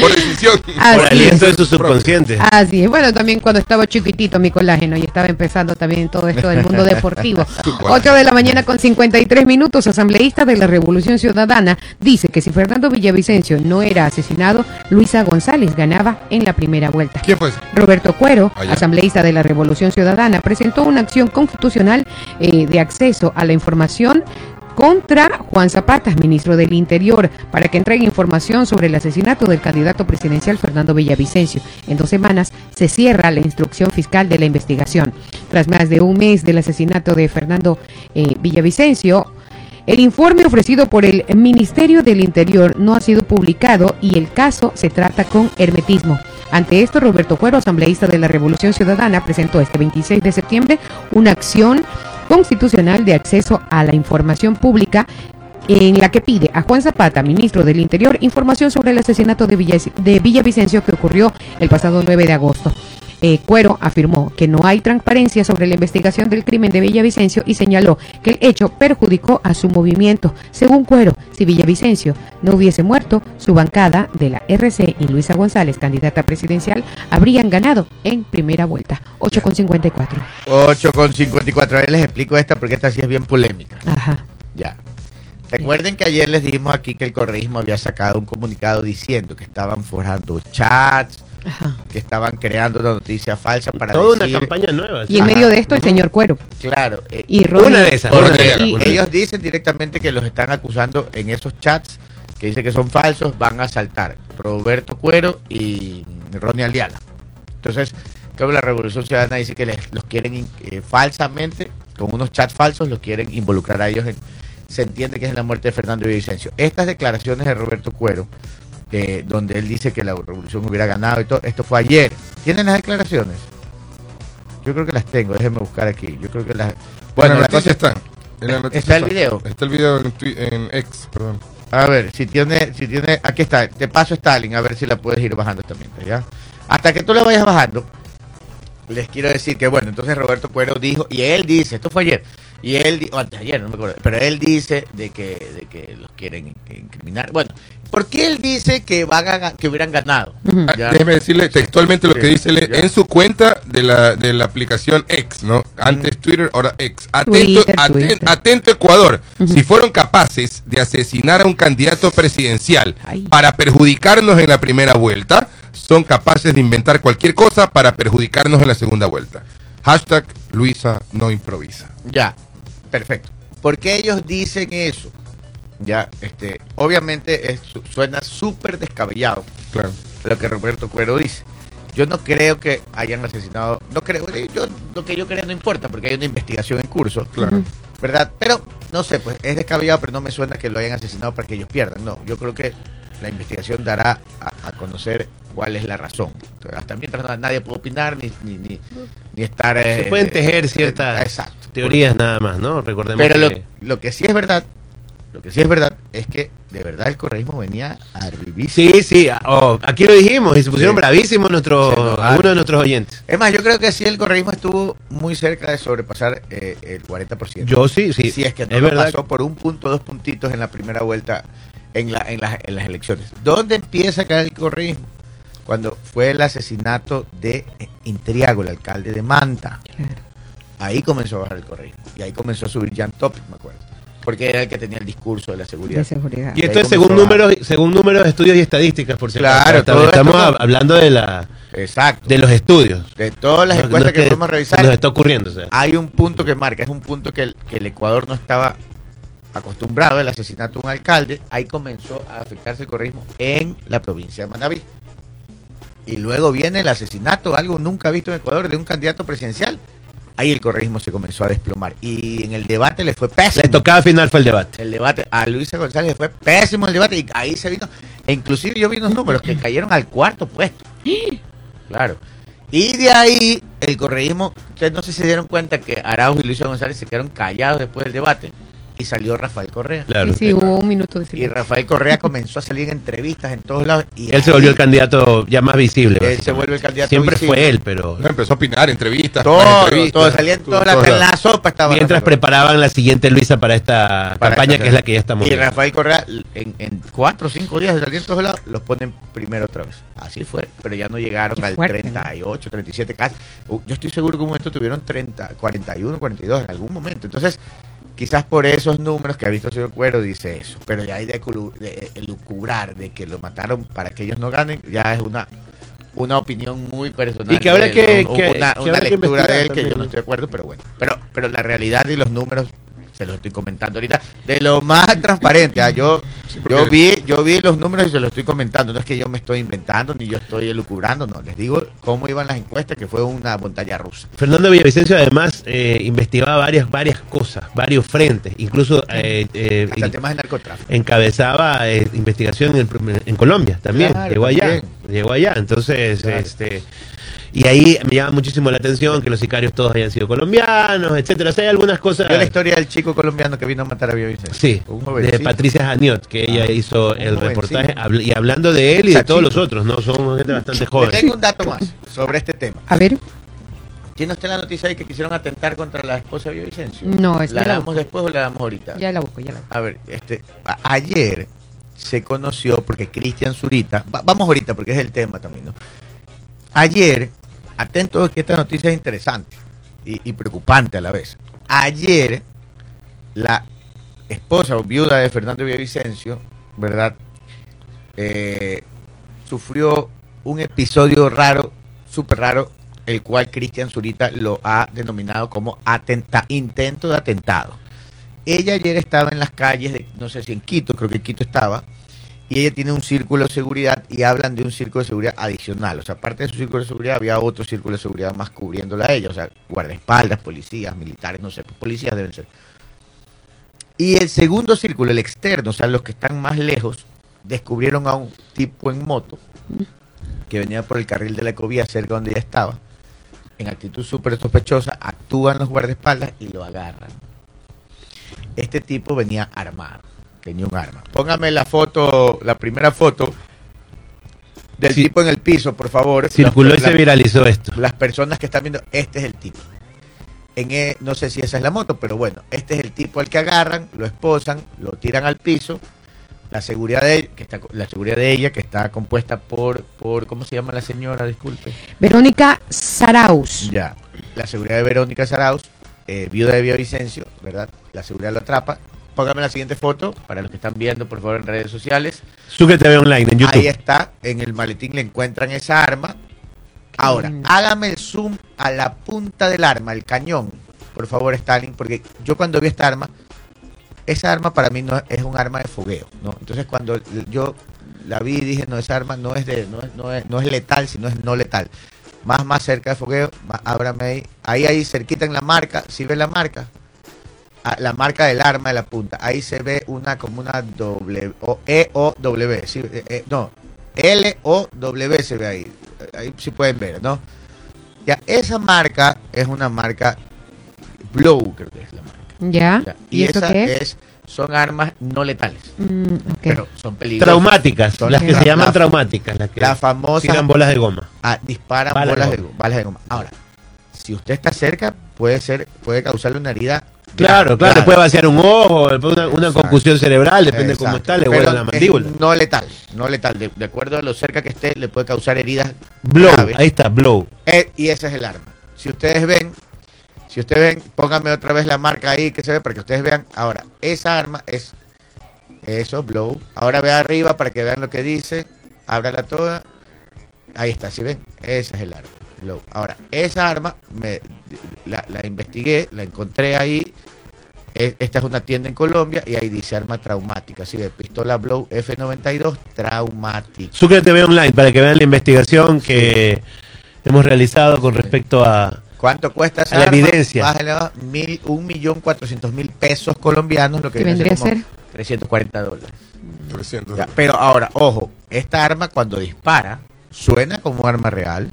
por, decisión. Ah, Por sí. aliento de su subconsciente. Así es, bueno, también cuando estaba chiquitito mi colágeno y estaba empezando también todo esto del mundo deportivo. [LAUGHS] Su colágeno. 8 de la mañana con 53 minutos, asambleísta de la Revolución Ciudadana dice que si Fernando Villavicencio no era asesinado, Luisa González ganaba en la primera vuelta. ¿Quién fue ese? Roberto Cuero, Ah, asambleísta de la Revolución Ciudadana, presentó una acción constitucional eh, de acceso a la información contra Juan Zapata, ministro del Interior, para que entregue información sobre el asesinato del candidato presidencial Fernando Villavicencio. En dos semanas se cierra la instrucción fiscal de la investigación. Tras más de un mes del asesinato de Fernando eh, Villavicencio, el informe ofrecido por el Ministerio del Interior no ha sido publicado y el caso se trata con hermetismo. Ante esto, Roberto Cuero, asambleísta de la Revolución Ciudadana, presentó este 26 de septiembre una acción constitucional de acceso a la información pública en la que pide a Juan Zapata, ministro del Interior, información sobre el asesinato de, Villa- de Villavicencio que ocurrió el pasado 9 de agosto. Eh, Cuero afirmó que no hay transparencia sobre la investigación del crimen de Villavicencio y señaló que el hecho perjudicó a su movimiento. Según Cuero, si Villavicencio no hubiese muerto, su bancada de la RC y Luisa González, candidata presidencial, habrían ganado en primera vuelta. 8,54. 8 con 54. A ver, les explico esta porque esta sí es bien polémica. Ajá. Ya. Recuerden que ayer les dijimos aquí que el correísmo había sacado un comunicado diciendo que estaban forjando chats, Ajá. que estaban creando una noticia falsa para Toda una campaña nueva. Y en medio de esto, el señor Cuero. claro, eh, Y Una de esas. Una una de de ellas, esas. y- una de ellos dicen directamente que los están acusando en esos chats que dice que son falsos, van a saltar Roberto Cuero y Ronnie Aliana. Entonces, creo que la Revolución Ciudadana dice que les- los quieren eh, falsamente, con unos chats falsos, los quieren involucrar a ellos en, se entiende que es en la muerte de Fernando Villavicencio. Estas declaraciones de Roberto Cuero, eh, donde él dice que la revolución hubiera ganado y todo, esto fue ayer. ¿Tienen las declaraciones? Yo creo que las tengo, déjenme buscar aquí. Yo creo que las... Bueno, Bueno, la la cosa noticia está. En la ¿Está noticia el video? Está el video en, en X, perdón. A ver, si tiene, si tiene, aquí está, te paso Stalin, a ver si la puedes ir bajando también, ¿ya? Hasta que tú la vayas bajando, les quiero decir que, bueno, entonces Roberto Cuero dijo, y él dice, esto fue ayer, y él, o antes de ayer, no me acuerdo, pero él dice de que, de que los quieren in- incriminar. Bueno, ¿por qué él dice que van a, que hubieran ganado? Ya. Déjeme decirle textualmente lo que dice él en su cuenta de la, de la aplicación X, ¿no? Antes Twitter, ahora X. Atento, Twitter, aten- Twitter. atento Ecuador. Si fueron capaces de asesinar a un candidato presidencial Ay. para perjudicarnos en la primera vuelta, son capaces de inventar cualquier cosa para perjudicarnos en la segunda vuelta. Hashtag Luisa no improvisa. Ya, perfecto. ¿Por qué ellos dicen eso? Ya, este, obviamente es- su- suena súper descabellado Claro. lo que Roberto Cuero dice. Yo no creo que hayan asesinado, no creo, eh, yo, lo que yo creo no importa porque hay una investigación en curso, Claro. ¿verdad? Pero no sé, pues es descabellado, pero no me suena que lo hayan asesinado para que ellos pierdan. No, yo creo que la investigación dará a, a conocer cuál es la razón. Entonces, hasta mientras no- nadie puede opinar ni, ni, ni, ni estar... Se eh, pueden tejer ciertas exacto. teorías nada más, ¿no? Recordemos Pero lo, que- lo que sí es verdad, lo que sí es verdad es que de verdad el correísmo venía a revivir. Sí, sí, oh, aquí lo dijimos y se pusieron Sí. bravísimos nuestros, enojaron. algunos de nuestros oyentes. Es más, yo creo que sí el correísmo estuvo muy cerca de sobrepasar eh, el 40%. Yo sí, sí. Si es que no es lo verdad. pasó por un punto, dos puntitos en la primera vuelta en, la, en, las, en las elecciones. ¿Dónde empieza a caer el correísmo? Cuando fue el asesinato de Intriago, el alcalde de Manta. Claro. Ahí comenzó a bajar el correísmo. Y ahí comenzó a subir Jan Topic, me acuerdo. Porque era el que tenía el discurso de la seguridad. De seguridad. Y esto es según números, según números de estudios y estadísticas, por cierto. Claro, Estamos, hablando de la Exacto. de los estudios. De todas las No- no encuestas es que, podemos revisar, Nos está ocurriendo. o sea. hay un punto que marca, es un punto que el, que el Ecuador no estaba acostumbrado, el asesinato de un alcalde, ahí comenzó a afectarse el correísmo en la provincia de Manabí. Y luego viene el asesinato, algo nunca visto en Ecuador, de un candidato presidencial. Ahí el correísmo se comenzó a desplomar. Y en el debate le fue pésimo. Le tocaba final fue el debate. El debate a Luisa González le fue pésimo el debate y ahí se vino. E inclusive yo vi unos números que cayeron al cuarto puesto. Claro. Y de ahí el correísmo, ustedes no sé si se dieron cuenta que Araujo y Luisa González se quedaron callados después del debate y salió Rafael Correa. Claro. Sí, sí, hubo un minuto de Y silencio. Rafael Correa comenzó a salir en entrevistas en todos lados. Y Él se volvió el candidato ya más visible. Él se vuelve el candidato Siempre visible. fue él, pero Empezó a opinar, entrevistas. Todo, entrevistas, todo, salía en todas las todos en lados. la sopa estaba mientras Rafael preparaban la siguiente Luisa para esta Para campaña, esta- que es la que ya estamos Y viendo. Rafael Correa, en, en cuatro o cinco días de salir en todos lados, los ponen primero otra vez. Así fue, pero ya no llegaron Qué al fuerte, 38, 37 casi. Uh, Yo estoy seguro que en un momento tuvieron 30, 41, 42 en algún momento. Entonces, quizás por esos números que ha visto el señor Cuero dice eso. Pero ya hay de, culu- de elucubrar de que lo mataron para que ellos no ganen, ya es una una opinión muy personal. Y que habrá de él, que- una, que lectura de él que yo no ¿no? estoy de acuerdo, pero bueno. Pero, pero la realidad y los números se los estoy comentando ahorita de lo más transparente. ah, Yo, yo vi, yo vi los números y se los estoy comentando. No es que yo me estoy inventando ni yo estoy elucubrando, no. Les digo cómo iban las encuestas, que fue una montaña rusa. Fernando Villavicencio además eh, investigaba varias varias cosas, varios frentes, incluso eh, eh, Hasta temas de narcotráfico. encabezaba eh, investigación en, en Colombia también, Claro, llegó allá, también. llegó allá, entonces Claro. este y ahí me llama muchísimo la atención que los sicarios todos hayan sido colombianos, etcétera, o sea, hay algunas cosas Yo la historia del chico colombiano que vino a matar a Villavicencio. Sí, Un de. Patricia Janiot, que ella Ah, hizo el reportaje habl- y hablando de él y de todos los otros, no son gente bastante Le joven. tengo un dato más sobre este tema. A ver, ¿Tiene usted la noticia de que quisieron atentar contra la esposa de Villavicencio? No, esa ¿La ya la damos busco. después o la damos ahorita? ya la busco, ya la busco. A ver, este, a- ayer se conoció, porque Cristian Zurita, va- vamos ahorita porque es el tema también, ¿no? Ayer, atentos que esta noticia es interesante y, preocupante a la vez. Ayer, la esposa o viuda de Fernando Villavicencio, ¿verdad? Eh, sufrió un episodio raro, súper raro, el cual Cristian Zurita lo ha denominado como intento de atentado. Ella ayer estaba en las calles, de, no sé si en Quito, creo que en Quito estaba, y ella tiene un círculo de seguridad y hablan de un círculo de seguridad adicional. O sea, aparte de su círculo de seguridad había otro círculo de seguridad más cubriéndola a ella. O sea, guardaespaldas, policías, militares, no sé, policías deben ser. Y el segundo círculo, el externo, o sea, los que están más lejos, descubrieron a un tipo en moto que venía por el carril de la ecovía cerca donde ella estaba, en actitud súper sospechosa, actúan los guardaespaldas y lo agarran. Este tipo venía armado, tenía un arma. Póngame la foto, la primera foto del Sí. tipo en el piso, por favor. Circuló Las- y se las- viralizó esto. las personas que están viendo, este es el tipo. En e- no sé si esa es la moto, pero bueno, este es el tipo al que agarran, lo esposan, lo tiran al piso. La seguridad de que está, la seguridad de ella que está compuesta por por ¿cómo se llama la señora? Disculpe. Verónica Saraus. Ya. La seguridad de Verónica Saraus, eh, viuda de Villavicencio, ¿verdad? La seguridad lo atrapa. Póngame la siguiente foto para los que están viendo, por favor, en redes sociales. Sucre TV Online en YouTube. Ahí está, en el maletín le encuentran esa arma. Ahora, lindo. hágame el zoom a la punta del arma, el cañón, por favor, Stalin, porque yo cuando vi esta arma, esa arma para mí no es un arma de fogueo, ¿no? Entonces cuando yo la vi dije, no, esa arma no es de, no es, no es, no es letal, sino es no letal. Más, más cerca de fogueo, más- ábrame ahí, ahí, ahí cerquita en la marca, ¿sí ve la marca? La marca del arma de la punta. Ahí se ve una como una W o E O W, sí, eh, eh, no, L O W se ve ahí. Ahí sí pueden ver, ¿no? Ya esa marca es una marca Blow, creo que es la marca. ¿Ya? Ya, ¿Y, esa qué es? es son armas no letales, Mm, pero son peligrosas. Traumáticas, Son las que la- se llaman la- traumáticas, las que La famosa tiran bolas de goma. ah, disparan Balas bolas de, goma. go- balas de goma. Ahora, si usted está cerca, puede ser, puede causarle una herida. Claro, claro, le puede vaciar un ojo, una, una concusión cerebral, depende de cómo está, le vuela la mandíbula. No letal, no letal. De, de acuerdo a lo cerca que esté, le puede causar heridas Blow, graves. ahí está, blow. Eh, y ese es el arma. Si ustedes ven, si ustedes ven, pónganme otra vez la marca ahí que se ve para que ustedes vean. Ahora, esa arma es eso, blow. Ahora ve arriba para que vean lo que dice. Ábrala toda. Ahí está, si ven, ese es el arma. Ahora, esa arma me, la, la investigué, la encontré ahí. E- Esta es una tienda en Colombia y ahí dice arma traumática. Así de pistola Blow F92 traumática. Sucre TV Online, para que vean la investigación que hemos realizado con respecto a... ¿Cuánto cuesta esa A la arma? evidencia. Bájale a mil, un millón cuatrocientos mil pesos colombianos, lo que ¿Qué viene vendría a como ser? 340 dólares. 300. Ya, pero ahora, ojo, esta arma cuando dispara suena como arma real,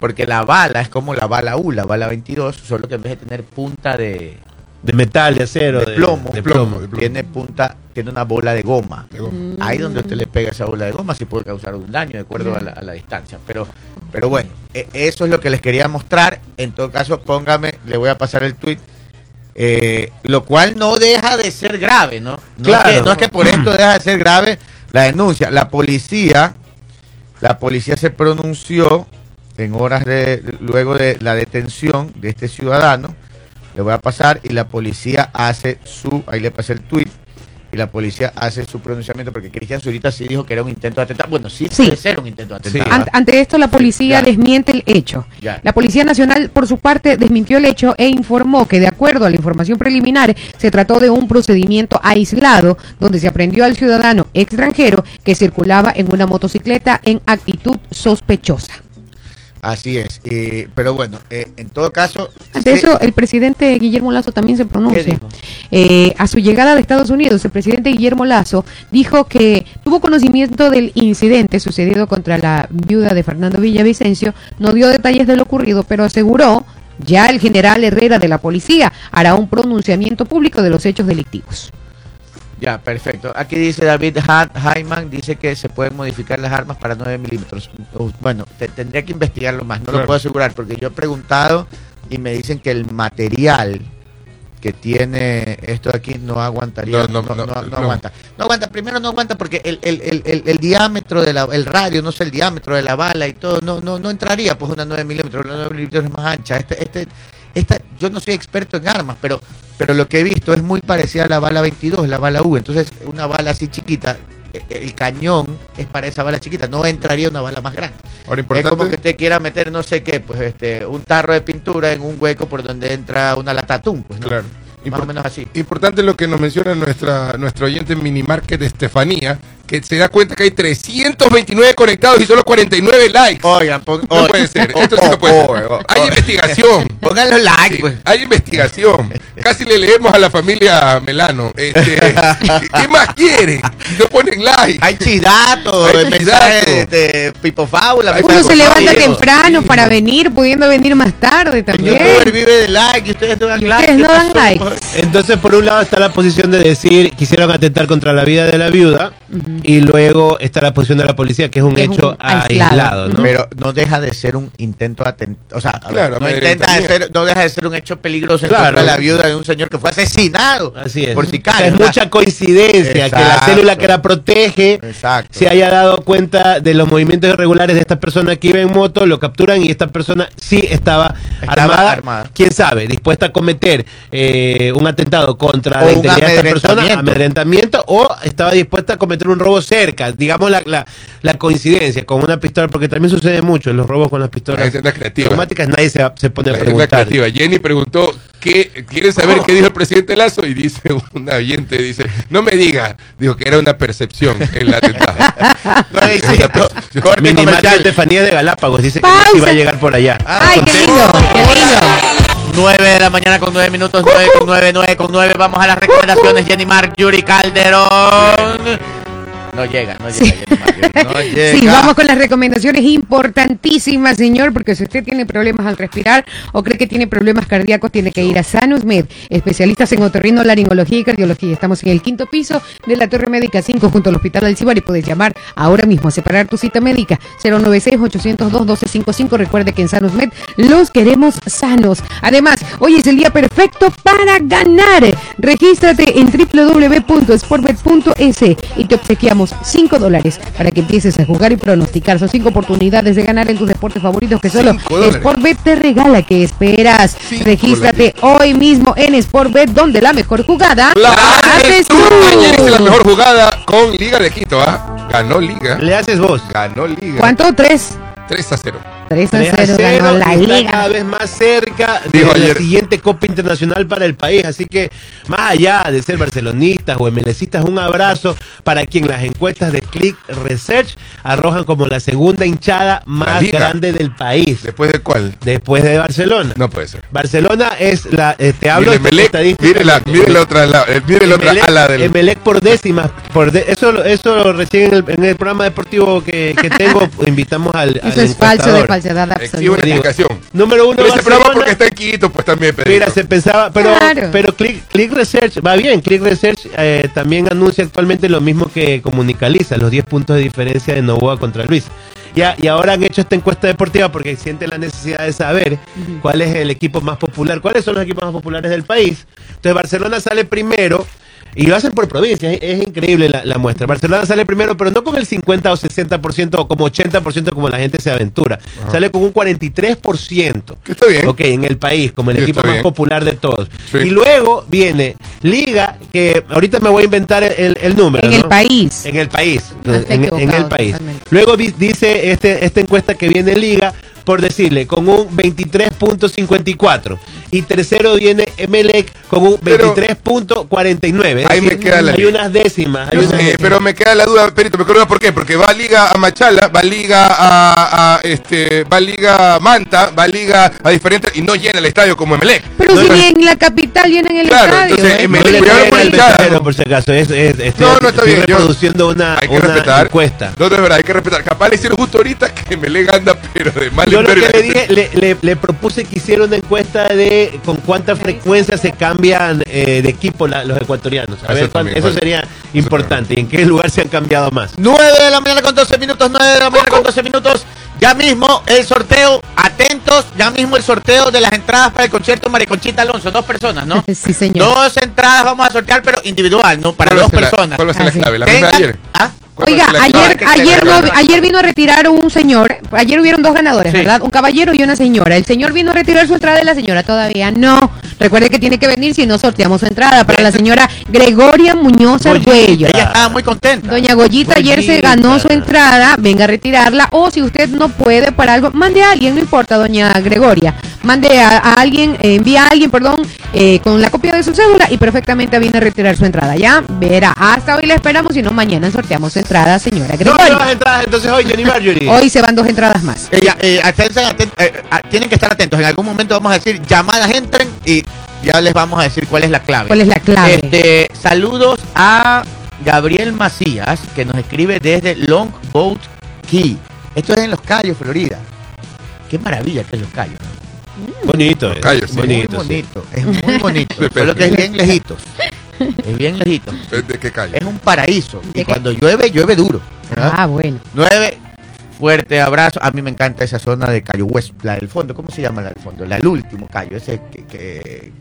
porque la bala es como la bala U, la bala 22, solo que en vez de tener punta de, De metal, de acero, de plomo, de plomo, plomo. de plomo. tiene punta, tiene una bola de goma. De goma. Ahí donde usted le pega esa bola de goma sí puede causar un daño de acuerdo a la, a la distancia. Pero, pero bueno, e- eso es lo que les quería mostrar. En todo caso, póngame, le voy a pasar el tweet. eh, lo cual no deja de ser grave, ¿no? No, Claro. es que, no es que por esto deja de ser grave la denuncia. La policía, la policía se pronunció en horas de luego de la detención de este ciudadano. Le voy a pasar y la policía hace su, ahí le pasé el tweet y la policía hace su pronunciamiento porque Cristian Zurita sí dijo que era un intento de atentado. Bueno, sí, Sí. puede ser un intento de atentado. An- ante esto, la policía Ya. desmiente el hecho. Ya. La Policía Nacional, por su parte, desmintió el hecho e informó que, de acuerdo a la información preliminar, se trató de un procedimiento aislado donde se aprendió al ciudadano extranjero que circulaba en una motocicleta en actitud sospechosa. Así es. eh, pero bueno, eh, en todo caso. Ante eso, el presidente Guillermo Lazo también se ¿Qué pronuncia. Eh, a su llegada de Estados Unidos, el presidente Guillermo Lazo dijo que tuvo conocimiento del incidente sucedido contra la viuda de Fernando Villavicencio, no dio detalles de lo ocurrido, pero aseguró ya el general Herrera de la policía hará un pronunciamiento público de los hechos delictivos. Ya, perfecto. Aquí dice David Hyman, dice que se pueden modificar las armas para 9 milímetros. Bueno, te- tendría que investigarlo más, no Claro. lo puedo asegurar, porque yo he preguntado y me dicen que el material que tiene esto de aquí no aguantaría, No, no, no, aguanta. No aguanta, primero no aguanta porque el, el, el, el, el diámetro de la, el radio, no sé, el diámetro de la bala y todo, no, no, no entraría pues una 9 milímetros, la 9 milímetros es más ancha. Este, este, esta, yo no soy experto en armas, pero, pero lo que he visto es muy parecida a la bala 22, la bala U. Entonces, una bala así chiquita, eh, el cañón es para esa bala chiquita, no entraría una bala más grande. Ahora, Es como que importante, usted quiera meter, no sé qué, pues este, un tarro de pintura en un hueco por donde entra una lata de atún, pues, ¿no? claro. Más o menos así. Importante lo que nos menciona nuestra nuestro oyente en Minimarket Estefanía, que se da cuenta que hay 329 conectados y solo 49 likes. Oigan, pon- No puede ser, esto sí no puede ser. Hay investigación. Pongan los likes, Sí, pues. hay investigación. Casi le leemos a la familia Melano. Este, [LAUGHS] ¿Qué más quieren? No ponen like. Hay chidatos, Hay mensajes de Pipo Fábula. Uno se levanta temprano para venir, pudiendo venir más tarde El también. youtuber vive de like y ustedes no dan like. ustedes ¿Qué no dan like. Entonces, por un lado está la posición de decir quisieron atentar contra la vida de la viuda y luego está la posición de la policía que es un Que es un hecho aislado. aislado, ¿no? Pero no deja de ser un intento de atentado. O sea, Claro, no, intenta de ser, no deja de ser un hecho peligroso en Claro. contra de la viuda de un señor que fue asesinado Así es. por O sea, sicarios. es mucha coincidencia que la célula que la protege Exacto. se haya dado cuenta de los movimientos irregulares de esta persona que iba en moto, lo capturan y esta persona sí estaba, Estaba armada, armada. quién sabe, dispuesta a cometer eh, un atentado contra O la integridad de esta persona, amedrentamiento. amedrentamiento, o estaba dispuesta a cometer un robo cerca, digamos la, la, la coincidencia con una pistola, porque también sucede mucho en los robos con las La pistolas creativa. automáticas, nadie se, se pone a La preguntar. creativa. Jenny preguntó, ¿qué, ¿quieren saber qué dijo el presidente Lazo? Y dice [LAUGHS] un oyente, dice, no me diga, dijo que era una percepción el atentado. [LAUGHS] No, sí, Minimarket comercial. Estefanía de Galápagos dice que Pausa. sí va a llegar por allá. Ay, qué lindo, qué lindo. 9 de la mañana con 9 minutos, 9 con 9, 9 con 9. Vamos a las recomendaciones. Jenny Mark, Yuri Calderón. No llega, no llega. [LAUGHS] Sí. No llega. Sí, vamos con las recomendaciones importantísimas, señor, porque si usted tiene problemas al respirar o cree que tiene problemas cardíacos, tiene que ir a Sanus Med, especialistas en otorrino, laringología y cardiología. Estamos en el quinto piso de la Torre Médica 5 junto al Hospital Alcibar y puedes llamar ahora mismo a separar tu cita médica 096-802-1255. Recuerde que en Sanus Med los queremos sanos. Además, hoy es el día perfecto para ganar. Regístrate en www.sportbet.es y te obsequiamos 5 dólares para que empieces a jugar y pronosticar. Son 5 oportunidades de ganar en tus deportes favoritos que solo. Sportbet te regala. ¿Qué esperas? Cinco Regístrate hoy mismo en Sportbet, donde la mejor jugada La haces tú. tú. Ayer hice la mejor jugada con Liga de Quito, ¿ah? Ganó Liga. Le haces vos. Ganó Liga. ¿Cuánto? 3. 3 a 0. 3 a 3 a 0 0, ganó la y está liga. cada vez más cerca Dijo de la ayer. siguiente Copa Internacional para el país. Así que, más allá de ser barcelonistas o MLCistas, un abrazo para quien las encuestas de Click Research arrojan como la segunda hinchada más grande del país, ¿Después de cuál? después de Barcelona. No puede ser. Barcelona es la. eh, te hablo Mire, Melec, mire la, mire la otra, la, eh, mire la otra Emelec- ala del. Emelec por décimas. Por de- eso, eso recién en el, en el programa deportivo que, que tengo, [LAUGHS] invitamos al. al Eso es falso de. Falsedad una absoluta. Digo, explicación. Número uno, ese Barcelona. porque está en Quito, pues también. Mira, se pensaba, pero, Claro. pero Click, Click Research va bien. Click Research eh, también anuncia actualmente lo mismo que Comunicaliza, los 10 puntos de diferencia de Novoa contra Luis. Ya, y ahora han hecho esta encuesta deportiva porque sienten la necesidad de saber cuál es el equipo más popular, cuáles son los equipos más populares del país. Entonces Barcelona sale primero y lo hacen por provincias, es, es increíble la, la muestra. Barcelona sale primero, pero no con el 50 o 60% o como 80% como la gente se aventura. Sale con un 43%. Que está bien. Ok, en el país, como el equipo más bien. popular de todos. Sí. Y luego viene Liga, que ahorita me voy a inventar el, el número. En el país. En el país. Ah, En, el país. totalmente. Luego di- dice este, esta encuesta que viene Liga, por decirle, con un 23.54. Y tercero viene Emelec con un Pero- 23.49. Es Ahí me queda la Hay liga. unas décimas. hay Yo unas sé, décimas. pero me queda la duda, Perito, me acuerdo por qué, porque va Liga a Machala, va Liga a, a, este, va Liga a Manta, va Liga a diferentes y no llena el estadio como Emelec. Pero No, si no. ni en la capital llenan el Claro, estadio. entonces, ¿eh? en No Emelec, le peguen por hinchada. mensajero, por si acaso. Es, es- estoy, No, no está estoy bien, yo- reproduciendo una, Hay que una respetar. encuesta. No, de verdad, hay que respetar. Capaz le hicieron justo ahorita que Emelec anda, pero de mal Yo lo en que le dije, le, le- le propuse que hiciera una encuesta de con cuánta frecuencia se cambian eh, de equipo la- los ecuatorianos. A Eso ver, también, eso sería importante. ¿Y en qué lugar se han cambiado más? 9 de la mañana con 12 minutos, 9 de la mañana con 12 minutos. Ya mismo el sorteo, atentos, ya mismo el sorteo de las entradas para el concierto Mariconchita Alonso, dos personas, ¿no? [LAUGHS] Sí, señor. Dos entradas vamos a sortear, pero individual, ¿no? Para ¿Cuál va a dos la- personas. ¿Cuál va a ser Ah, la sí. clave? ¿La misma de ayer? Oiga, ayer, ayer, no- ayer vino a retirar un señor, ayer hubieron dos ganadores, Sí. ¿verdad? Un caballero y una señora. El señor vino a retirar su entrada y la señora todavía no. Recuerde que tiene que venir si no sorteamos su entrada para la señora Gregoria Muñoz Goyita. Arguello. Ella estaba muy contenta. Doña Goyita ayer se ganó su entrada, venga a retirarla o si usted no puede para algo, mande a alguien, no importa, doña Gregoria, mande a, a alguien, eh, envía a alguien, perdón, eh, con la copia de su cédula y perfectamente viene a retirar su entrada. Ya verá, hasta hoy la esperamos y no mañana sorteamos su entradas, señora No, Gregorio. nuevas entradas entonces hoy, Jenny Marjorie. [LAUGHS] Hoy se van dos entradas más. Eh, eh, eh, ah, tienen que estar atentos. En algún momento vamos a decir llamadas entren y ya les vamos a decir cuál es la clave. ¿Cuál es la clave? Este, saludos a Gabriel Macías, que nos escribe desde Longboat Key. Esto es en Los Cayos, Florida. Qué maravilla que es Los Cayos. Bonito. Callos, sí. bonito. muy sí. bonito, es muy bonito. [LAUGHS] Depende. Solo que es bien lejitos. Es bien lejitos. ¿De qué calle? Es un paraíso. ¿De Y qué? cuando llueve, llueve duro. ¿verdad? Ah, bueno. Nueve, fuerte abrazo. A mí me encanta esa zona de Cayo West, la del fondo. ¿Cómo se llama la del fondo? La del último Cayo, ese que... que,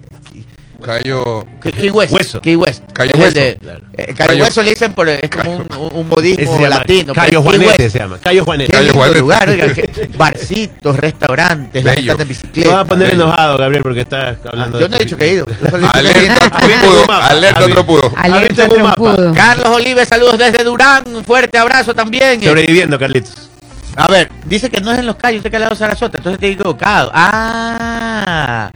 Cayo. Key West. Hueso. Key West. Cayo Hueso, de- claro. eh, Cayo, Cayo- Hueso le dicen por... Es como un, un- modismo llama latino. Cayo pero Key Juanete se llama. Cayo Juanete. Cayo Juanete. lugar, oiga, que- barcitos, restaurantes, la gente Bello. anda en Te bicicleta. vas a poner Bello. enojado, Gabriel, porque estás hablando Yo no he dicho que he ido. Alerta trompudo. Alerta trompudo. Alerta trompudo. Carlos Olives, saludos desde Durán. Un fuerte abrazo también. Sobreviviendo, Carlitos. A ver, dice que no es en los callos, usted que lado de Sarasota, entonces te he equivocado. Ah,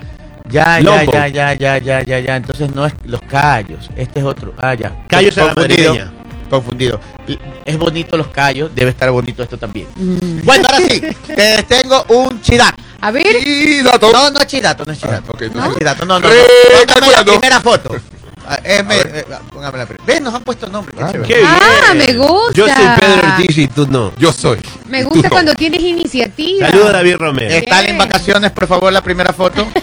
ya, ya, ya, ya, ya, ya, ya, ya. Entonces no es los callos, este es otro. Ah, ya. Callos a la confundido. Confundido. Es bonito los callos, debe estar bonito esto también. Mm. Bueno, ahora sí, [LAUGHS] te tengo un chidato. A ver, Y dato. No, no es chidato, no es chidato. Ah, ok, no es chidato, no, no. no. Póngame la primera foto. Ah, eh, me- eh, póngame la primera. ¿Ves? Nos han puesto nombre. qué Ah, chévere. Qué Ah, bien. me gusta. Yo soy Pedro Ortiz y tú no. Yo soy. me gusta no. cuando tienes iniciativa. Saludos David Romero. Están en vacaciones, por favor, la primera foto. [LAUGHS]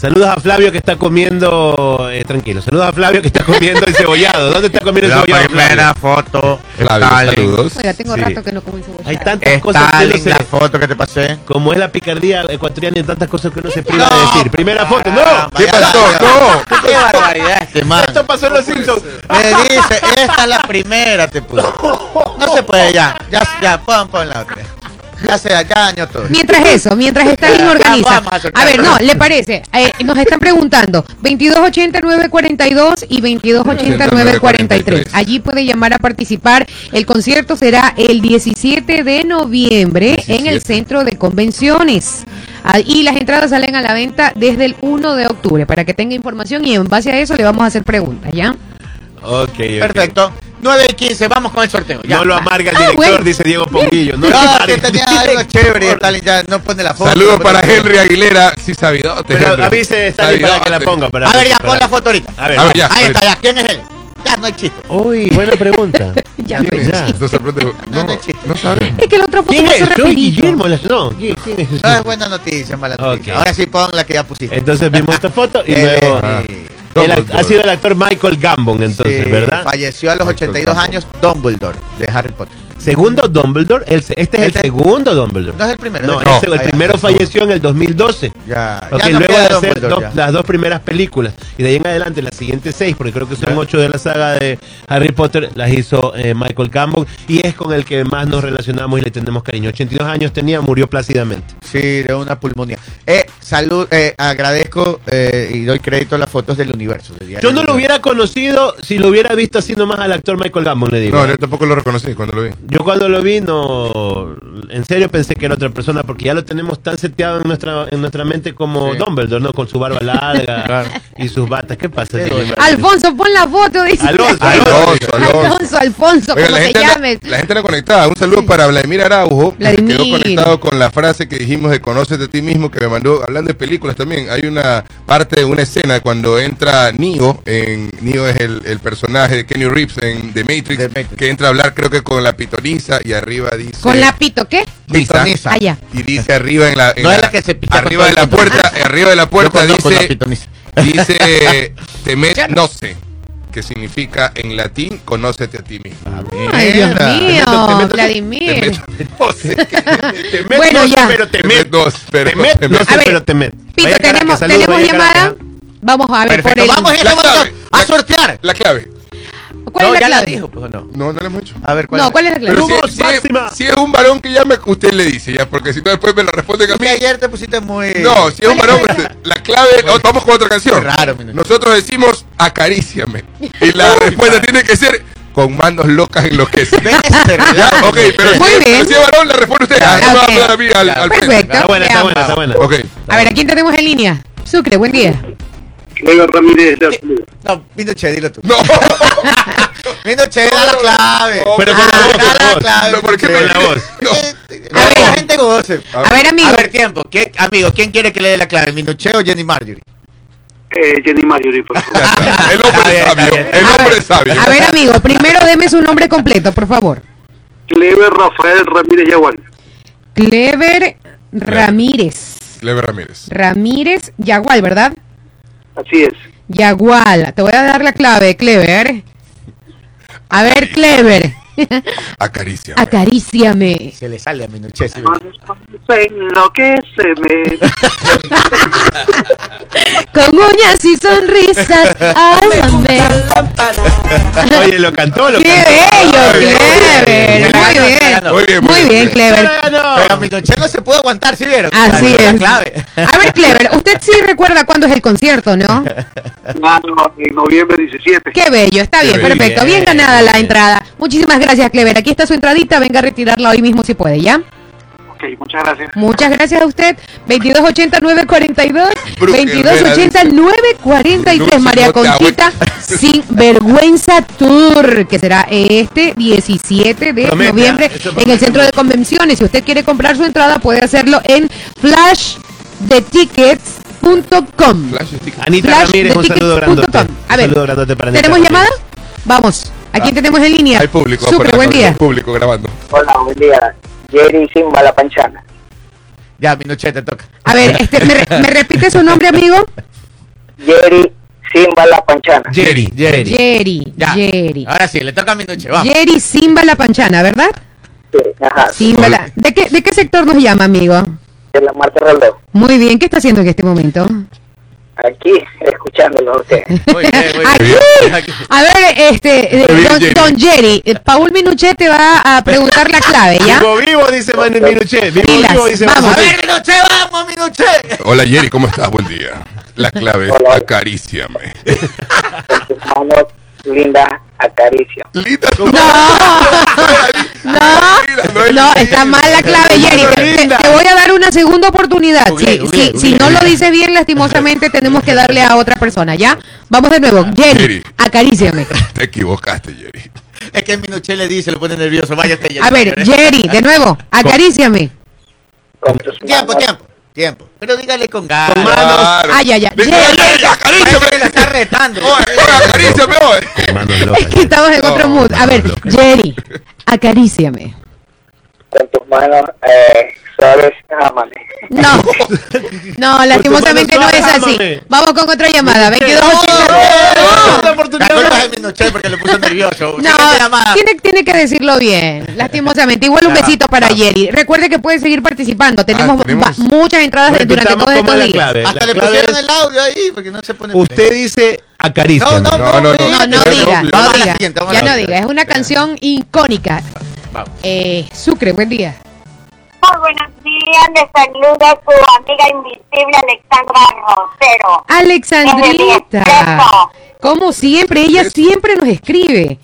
Saludos a Flavio que está comiendo. eh, tranquilo. Saludos a Flavio que está comiendo el cebollado. ¿Dónde está comiendo el La cebollado? primera Flavio? foto. Flavio, saludos. Oiga, tengo Sí. rato que no como encebollado. Hay tantas cosas que se. la foto que te pasé. Como es la picardía ecuatoriana y tantas cosas que uno se priva de No. decir. Primera foto. Ah, ¡No! ¿Qué vaya, pasó? No. Qué barbaridad este man. Esto pasó en los Simpsons. Me dice, esta es la primera, te puso. [LAUGHS] No se puede ya. Ya, ya, pon, pon la otra. Ya se ya todo. Mientras eso, mientras organiza. vamos a ver, no, ¿le parece? Eh, nos están preguntando 2280-942 y 2280-943. Allí puede llamar a participar. El concierto será el 17 de noviembre en el 17. Centro de Convenciones. Ah, Y las entradas salen a la venta desde el 1 de octubre. Para que tenga información y en base a eso le vamos a hacer preguntas, ¿ya? Ok, ok. Perfecto. 9 y 15, vamos con el sorteo. Ya. No lo amarga el Ah, director, bueno. dice Diego Ponguillo. No, No, que tenía algo chévere y Stalin ya no pone la foto. Saludos no para foto. Henry Aguilera. Sí, sabidote. Pero Henry. avise Stanley para que la ponga. Para, A ver, ya para- pon la foto ahorita. A ver, A ver, ya. Ahí está, ya. ¿Quién es él? Ya, no hay chiste. Uy, buena pregunta. [LAUGHS] Ya ¿Quién me- es? Ya. [LAUGHS] No, no no, hay chiste. no sabe. Es que la otra foto ¿Quién es? Soy rapidito. Guillermo. Las- No, ¿quién, quién es? No es buena noticia, mala noticia. Ok. Ahora sí pon la que ya pusiste. Entonces vimos esta foto y [LAUGHS] Eh, luego... El ha sido el actor Michael Gambon, entonces, sí, ¿verdad? Falleció a los Michael 82 Gambon. años Dumbledore de Harry Potter. Segundo Dumbledore, el se- este es el Este- segundo Dumbledore. No es el primero. No, No. ese- el ya. primero falleció en el 2012. Ya, ya no luego de hacer dos- las dos primeras películas y de ahí en adelante las siguientes seis, porque creo que son Ya. ocho de la saga de Harry Potter, las hizo eh, Michael Gambon y es con el que más nos relacionamos y le tenemos cariño. 82 años tenía, murió plácidamente. Sí, de una pulmonía. Eh, salud, eh, agradezco eh, y doy crédito a las fotos del universo. del diario Yo no lo hubiera conocido si lo hubiera visto así nomás al actor Michael Gambon, le digo. No, yo tampoco lo reconocí cuando lo vi. Yo cuando lo vi, no, en serio pensé que era otra persona, porque ya lo tenemos tan seteado en nuestra, en nuestra mente como Sí. Dumbledore, ¿no? Con su barba larga [LAUGHS] Claro. y sus batas. ¿Qué pasa? Sí, Alfonso, pon la foto, dice. Alonso, Alonso, Alonso. Alfonso, Alfonso, Oiga, como la, se gente anda, llame. la gente anda conectada. Un saludo para Vladimir Araujo, que Vladimir. quedó conectado con la frase que dijimos de Conócete a ti mismo, que me mandó, hablando de películas también, hay una parte de una escena cuando entra Neo, en, Neo es el, el personaje de Kenny Reeves en The Matrix, The Matrix. que entra a hablar creo que con la pitonisa y arriba dice... Con la pito, ¿qué? Pitonisa. Allá. y dice arriba en la... en No es la- la que se picha Arriba con de la puerta, arriba de la puerta conozco la dice... Dice, [LAUGHS] temet no sé, que significa en latín, conócete a ti mismo. Ay, Dios mío, Vladimir. Te met, [LAUGHS] Bueno, no sé, ya. pero te met. no, pero Te met, A ver, pero te met. Pito, tenemos, tenemos llamada. Vamos a ver Perfecto, por el. vamos, La vamos clave, a la- sortear. La clave. ¿Cuál no, es la ya la dijo, pues no. No, no le hemos hecho. A ver, ¿cuál No, es? ¿cuál es la clave? Pero si, es, máxima. si es un varón que llame, usted le dice ya, porque si no después me lo responde a mí. ayer te pusiste muy... No, si es un varón, la clave, vamos con otra canción. Raro. Nosotros decimos acaríciame. Y la respuesta tiene que ser con manos locas enloquecen. Ya, ok, pero si, Muy bien. si es varón, la responde usted. Ah, no me va a mí al, al. Perfecto. Está buena, está buena, está buena. Ok. A ver, ¿a quién tenemos en línea? Sucre, buen día. Edgar Ramírez No, vino che, dilo tú. No. [LAUGHS] Minuche, da la clave. No, Pero con la voz, Da la la clave. No, ¿por qué Con la voz. No. [LAUGHS] Eh, que la gente goce. A ver, amigo. A ver, tiempo. ¿Quién, amigo, ¿quién quiere que le dé la clave? ¿Minuche o Jenny Marjorie? Eh, Jenny Marjorie, por favor. [LAUGHS] El hombre bien, sabio. El A hombre ver, sabio. A ver, amigo, primero deme su nombre completo, por favor. Clever Rafael Ramírez Yagual. Clever Ramírez. Leve Ramírez. Ramírez Yagual, ¿verdad? Así es. Yagual. Te voy a dar la clave, Clever. A ver, Clever. Acaricia. Acaríciame. Se le sale a Minuche. sí. Enloqueceme. [LAUGHS] Con uñas y sonrisas. [LAUGHS] Ámame. Oye, lo cantó, lo ¡Qué cantó. bello, Clever! Muy bien. Muy bien, Muy bien, Clever. Pero Minuche no se puede aguantar, ¿sí vieron? Así es. clave. A ver, Clever, usted sí recuerda cuándo es el concierto, ¿no? Ah, no, en noviembre 17. Qué bello, está bien, Qué perfecto. Bien bien, ganada la entrada. Muchísimas gracias, Clever. Aquí está su entradita, venga a retirarla hoy mismo si puede, ¿ya? Ok, muchas gracias. Muchas gracias a usted. 2280-942, Bruja 2280-943, María Conchita, [LAUGHS] sin vergüenza tour, que será este 17 de Promete, noviembre ¿eh? En el centro de convenciones. Si usted quiere comprar su entrada, puede hacerlo en. Flash. Anita Ramírez, un saludo grandote. A ver, saludo grandote para Anita ¿tenemos Ramírez. llamada? Vamos, ¿a quién tenemos en línea? Hay público. Afuera, buen día. Hay público grabando. Hola, buen día. Jerry Simba La Panchana. Ya, Minuche, te toca. A ver, este, ¿me, re- me repite su nombre, amigo? Jerry Simba La Panchana. Jerry, Jerry. Jerry, Ya. Jerry. Ahora sí, le toca a Minuche, vamos. Jerry Simba La Panchana, ¿verdad? Sí, ajá. Simba La- ¿De qué, ¿De qué sector nos llama, amigo? De la Marta Reloj. Muy bien, ¿qué está haciendo en este momento? Aquí, escuchándolo a usted. [LAUGHS] Muy bien, muy Aquí. bien. Aquí. A ver, este, eh, don, Jerry. don Jerry, eh, Paul Minuchet te va a preguntar la clave, ¿ya? Vivo, vivo, dice Manu Minuche. Vivo, Pilas, vivo, dice vamos. A ver, Minuche, vamos, Minuche. Hola Jerry, ¿cómo estás? Buen día. La clave es Hola. acaríciame. Con tus manos lindas, acaricia. Linda. No, no, [LAUGHS] no, está mal la clave, Jerry. Te, te- te voy a dar una segunda oportunidad. Si, Google, si- no lo dice bien, lastimosamente [LAUGHS] tenemos que darle a otra persona, ¿ya? Vamos de nuevo. Jerry, Jerry. acaríciame. [LAUGHS] Te equivocaste, Jerry. Es que Minuche le dice, le pone nervioso. Váyate, Jenny A ver. Jerry, de nuevo, acaríciame. Tiempo, tiempo, tiempo. Pero dígale con ganas. Con manos. Claro. Ah, ya, ya. Ven, Jerry. Jerry, acaríciame. La está retando. Oye, oye, acaríciame. Es que estamos en otro mood. A ver, Jerry, acaríciame. Con tus manos eh, suaves, ámame. No, no, lastimosamente no es así. Ámame. Vamos con otra llamada. 2280. Otra La oportunidad culpa más. es de Minuche porque le puso nervioso. No, tiene, tiene que decirlo bien, lastimosamente. Igual un Ya, besito para ya. Jerry. Recuerde que puede seguir participando. Tenemos, Ah, muchas entradas de- durante todos estos días. clave. Hasta La le pusieron es- el audio ahí porque no se pone. Usted dice acaricia. No, no, No, no, no. No, no Pero diga, Ya no diga, es una canción icónica. Vamos. Eh, Sucre, buen día. Muy buenos días, les saluda su amiga invisible Alexandra Rosero. Alexandrita. Como siempre, ella siempre nos escribe.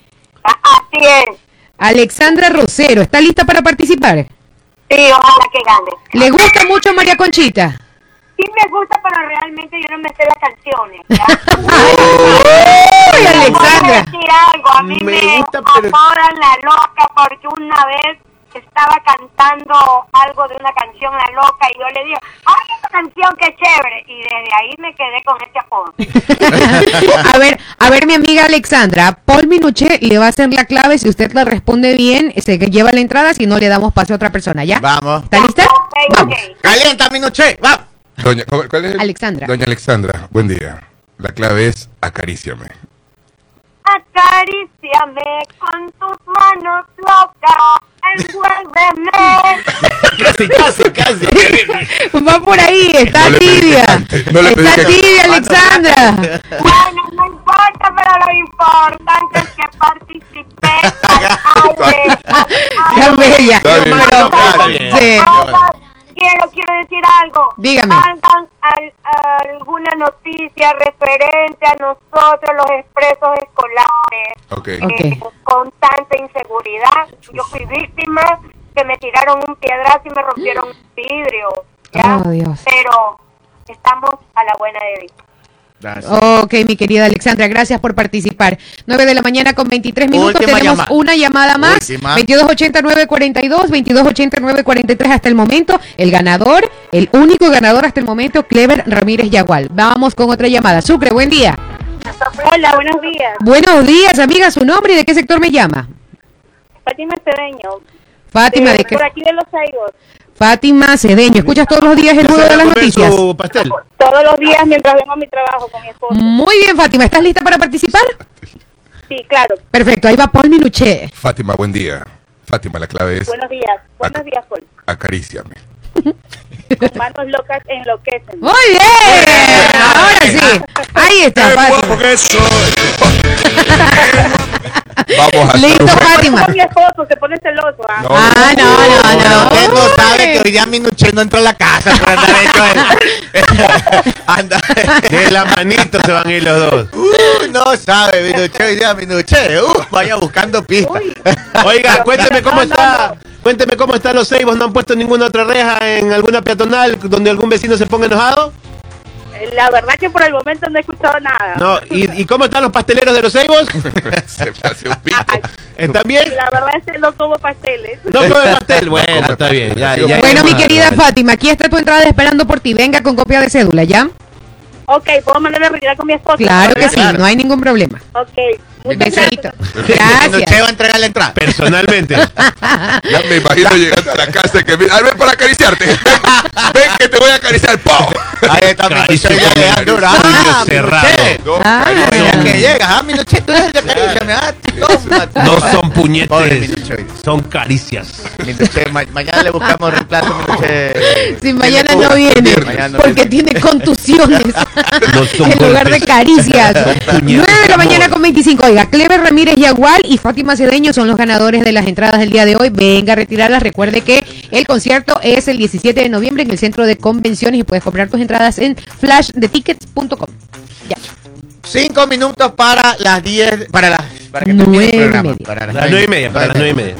Ah, Así es, Alexandra Rosero, ¿está lista para participar? sí, ojalá que gane. ¿Le gusta mucho María Conchita? Sí me gusta, pero realmente yo no me sé las canciones. [LAUGHS] ¡Ay, Voy a Alexandra! decir algo, a mí Me me, gusta, pero- la loca porque una vez estaba cantando algo de una canción La Loca y yo le digo, ¡ay, esa canción qué chévere! Y desde ahí me quedé con ese apodo. [LAUGHS] a ver, a ver, mi amiga Alexandra, Paul Minuche le va a hacer la clave. Si usted la responde bien, se lleva la entrada. Si no, le damos paso a otra persona, ¿ya? Vamos. ¿Está lista? Ok, Vamos. ok. Calienta, Minuche. Vamos. Doña, ¿cómo- ¿cuál es? Alexandra. Doña Alexandra, buen día. La clave es acaríciame. Acaríciame con tus manos locas, envuélveme. [LAUGHS] Casi, casi, casi. Va por ahí, está No tibia. no le está que- tibia, Alexandra. Bueno, no importa, pero lo importante es que participé [LAUGHS] Está bien. Quiero, quiero decir algo. Dígame. Mandan al- alguna noticia referente a nosotros, los expresos escolares. Ok. Ok. eh, con tanta inseguridad. Yo fui víctima que me tiraron un piedrazo y me rompieron un vidrio. ¿ya? Oh, Dios. Pero estamos a la buena de Dios. Gracias. Ok, mi querida Alexandra, gracias por participar. 9 de la mañana con 23 minutos. Última Tenemos llamada. una llamada más. Última. 2289-42, 2289-43 hasta el momento. El ganador, el único ganador hasta el momento, Clever Ramírez Yagual. Vamos con otra llamada. Sucre, buen día. Hola, buenos días. Buenos días, amiga. ¿Su nombre y de qué sector me llama? Fátima Cedeño. Fátima, de, ¿de qué? Por aquí de Los Aigos. Fátima Cedeño. ¿Escuchas todos los días el juego de las ¿Comer noticias? su pastel? Todos los días mientras vengo a mi trabajo con mi esposo. Muy bien, Fátima. ¿Estás lista para participar? Sí, claro. Perfecto. Ahí va Paul Minuché. Fátima, buen día. Fátima, la clave es Buenos días. Buenos días, Paul. acaríciame. Con manos locas enloquecen. Muy bien. Ahora sí. Ahí está, Fátima. [LAUGHS] Vamos a Listo, Fátima. mi esposo se pone celoso. ¿ah? No, Ah, no, no, no. usted no sabe que hoy día Minuché no entró a la casa por andar hecho el- [LAUGHS] Anda. De la manito se van a ir los dos. Uh, no sabe, Minuché, hoy día Minuché. Uh, vaya buscando pistas. Oiga, cuénteme cómo No, no, está. Cuénteme cómo están los Seibos. ¿No han puesto ninguna otra reja en alguna peatonal donde algún vecino se ponga enojado? La verdad que por el momento no he escuchado nada. No. ¿Y, y cómo están los pasteleros de los Seibos? [LAUGHS] se me hace un pito. ¿Están bien? La verdad es que no como pasteles. No comen [LAUGHS] pastel. Bueno, está bien. Ya, ya, Bueno, ya. mi querida Fátima, aquí está tu entrada esperando por ti. Venga con copia de cédula, ¿ya? Ok, ¿puedo mandarle a retirar con mi esposo? Claro que sí, Claro. no hay ningún problema. Ok. Muchas Besito. gracias. Va a entregar la entrada. Personalmente. [LAUGHS] Ya me imagino llegando a la casa y que me- "Ay, ven para acariciarte. ven que te voy a acariciar. ¡Pum! Ahí está puño Ah, cerrado. No, Ah. cariño. Ya que llegas, Minuché, tú eres el de Acaríciame, toma, No son puñetes. Son caricias. Mañana le buscamos reemplazo. Si mañana no viene, porque tiene contusiones [LAUGHS] No son en lugar de caricias. Son 9 puñetes de la mañana con 25. Oiga, Clever Ramírez Yagual y Fátima Cedeño son los ganadores de las entradas del día de hoy. Venga a retirarlas. Recuerde que el concierto es el 17 de noviembre en el centro de convenciones y puedes comprar tus entradas en flashdetickets.com. Ya. Cinco minutos para las 10, para las, para que Nueve el y programa. media. Para Las nueve y media, para las nueve y media.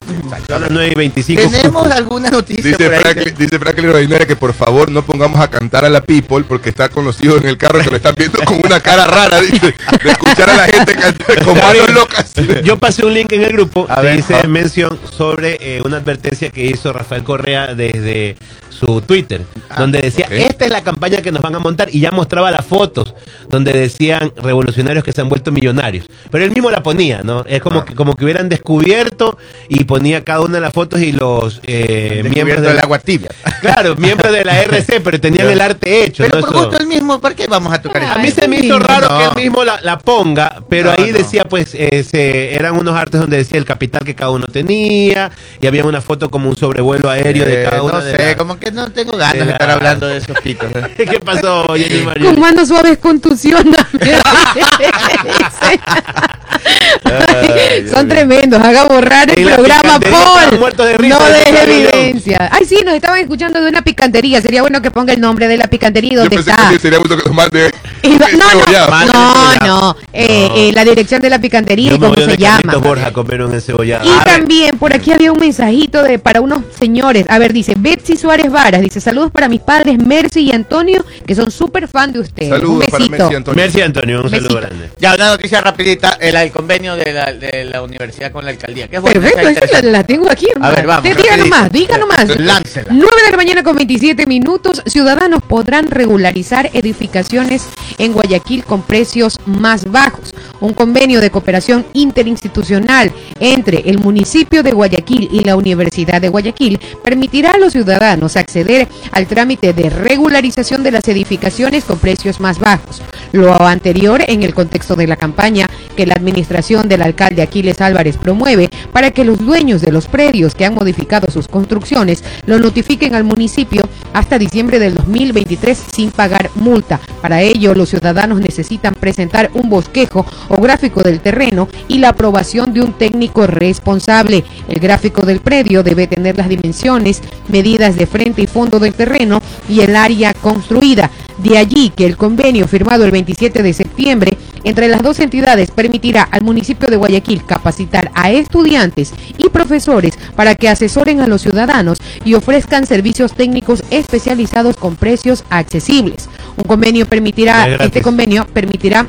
Son las nueve y veinticinco. ¿Tenemos alguna noticia Dice por ahí? Franklin, dice Franklin Rodinera que por favor no pongamos a cantar a la people porque está con los hijos en el carro que lo están viendo con una cara rara, dice, de escuchar a la gente cantar con manos locas. Yo pasé un link en el grupo A que ver, ah. mención sobre eh, una advertencia que hizo Rafael Correa desde su Twitter, Ah, donde decía, esta es la campaña que nos van a montar y ya mostraba las fotos donde decían revolucionarios que se han vuelto millonarios. Pero él mismo la ponía, ¿no? Es como, Ah. que, como que hubieran descubierto y ponía cada una de las fotos y los eh, miembros de del la, agua tibia. [LAUGHS] Claro, miembros de la [LAUGHS] RC, pero tenían el arte hecho. Pero ¿no? por gusto el mismo, ¿por qué vamos a tocar a eso? mí se me hizo raro No. que él mismo la, la ponga, pero No, ahí no. decía, pues, ese, eran unos artes donde decía el capital que cada uno tenía, y había una foto como un sobrevuelo aéreo de Eh, cada uno. no de sé, la- como que no tengo ganas de la- estar hablando de esos pitos. ¿eh? [LAUGHS] ¿Qué pasó, Jenny María? Con manos suaves [LAUGHS] Son tremendos, haga borrar el programa, Paul. muertos de risa, no deje evidencia. Ay, sí, nos estaban escuchando de una picantería. Sería bueno que ponga el nombre de la picantería Yo pensé está. que sería gusto que nos mande. Y no, no, no, no, no. Eh, eh, la dirección de la picantería Yo y cómo se llama. Carlitos Borja a comer un encebollado. Y también por aquí había un mensajito de para unos señores. A ver, dice Betsy Suárez Varas. Dice saludos para mis padres Mercy y Antonio, que son súper fan de ustedes. un para Messi Antonio. Merci, Antonio, un saludo grande. Ya, una noticia rapidita, el, el convenio de la, de la universidad con la alcaldía. ¿Qué? Perfecto, esa la, tengo aquí, hermano. ver, vamos, diga rapidito. nomás, diga nomás. Láncela. 9 de la mañana con 27 minutos, ciudadanos podrán regularizar edificaciones en Guayaquil con precios más bajos. Un convenio de cooperación interinstitucional entre el municipio de Guayaquil y la Universidad de Guayaquil permitirá a los ciudadanos acceder al trámite de regularización de las edificaciones con precios más bajos. Lo anterior en el contexto de la campaña que la administración del alcalde Aquiles Álvarez promueve para que los dueños de los predios que han modificado sus construcciones lo notifiquen al municipio hasta diciembre del 2023 sin pagar multa. Para ello, los ciudadanos necesitan presentar un bosquejo o gráfico del terreno y la aprobación de un técnico responsable. El gráfico del predio debe tener las dimensiones, medidas de frente y fondo del terreno y el área construida. De allí que el convenio firmado el 27 de septiembre entre las dos entidades permitirá al municipio de Guayaquil capacitar a estudiantes y profesores para que asesoren a los ciudadanos y ofrezcan servicios técnicos especializados con precios accesibles. Un convenio permitirá, este convenio permitirá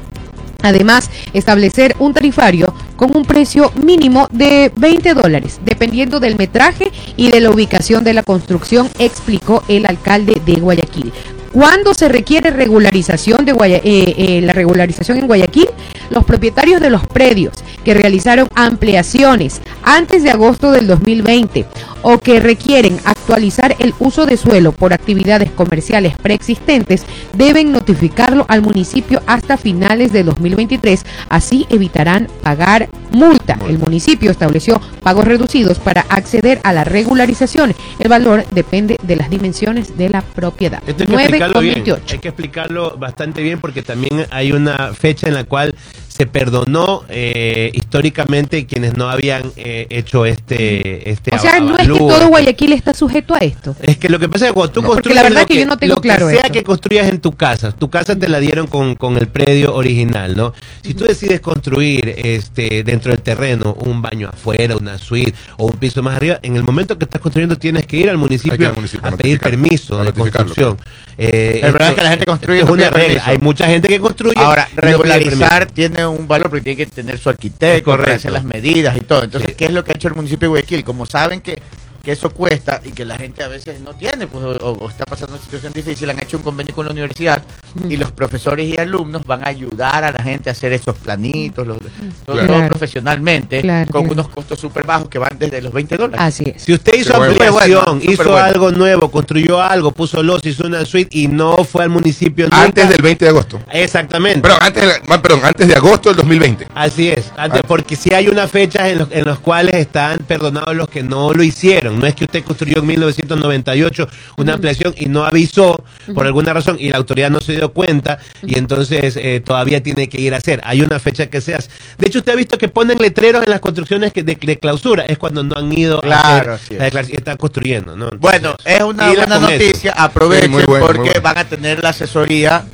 Además, establecer un tarifario con un precio mínimo de 20 dólares, dependiendo del metraje y de la ubicación de la construcción, explicó el alcalde de Guayaquil. ¿Cuándo se requiere regularización de eh, eh, la regularización en Guayaquil? Los propietarios de los predios que realizaron ampliaciones antes de agosto del 2020 o que requieren actualizar el uso de suelo por actividades comerciales preexistentes deben notificarlo al municipio hasta finales de 2023, así evitarán pagar multa. El municipio estableció pagos reducidos para acceder a la regularización. El valor depende de las dimensiones de la propiedad. Esto hay que 9 explicarlo con bien. 28. Hay que explicarlo bastante bien porque también hay una fecha en la cual se perdonó eh, históricamente quienes no habían eh, hecho este este O sea, no es que todo Guayaquil está sujeto a esto. Es que lo que pasa es que cuando tú No, construyes la verdad lo que yo no tengo lo claro que sea que construyas en tu casa, tu casa te la dieron con, con el predio original, ¿no? Si tú decides construir este dentro del terreno un baño afuera, una suite o un piso más arriba, en el momento que estás construyendo tienes que ir al municipio, Hay que ir al municipio a a pedir permiso de construcción. Eh, El problema esto- es que la gente construye es una regla. permiso. Hay mucha gente que construye. Ahora, no regularizar tiene un valor porque tiene que tener su arquitecto, hacer las medidas y todo. Entonces, Sí. ¿qué es lo que ha hecho el municipio de Guayaquil? Como saben que, que eso cuesta y que la gente a veces no tiene, pues, o, o está pasando una situación difícil, han hecho un convenio con la universidad y los profesores y alumnos van a ayudar a la gente a hacer esos planitos, los, todo, Claro. todo profesionalmente, Claro, con claro. unos costos súper bajos que van desde los 20 dólares. Así es. Si usted hizo bueno. ampliación, bueno, hizo bueno. algo nuevo, construyó algo, puso los, hizo una suite y no fue al municipio nunca, Antes del 20 de agosto. Exactamente. Perdón, antes de, ah, perdón, antes de agosto del 2020. Así es, antes, Ah. porque si hay unas fechas en los, en los cuales están perdonados los que no lo hicieron. No es que usted construyó en 1998 una ampliación y no avisó por alguna razón y la autoridad no se dio cuenta y entonces eh, todavía tiene que ir a hacer. Hay una fecha que se hace. De hecho, usted ha visto que ponen letreros en las construcciones que de, de clausura. Es cuando no han ido Claro, a hacer la declaración y están construyendo. ¿no? Bueno, es una buena con eso. noticia. Aprovechen Sí, muy bueno, muy porque bueno. van a tener la asesoría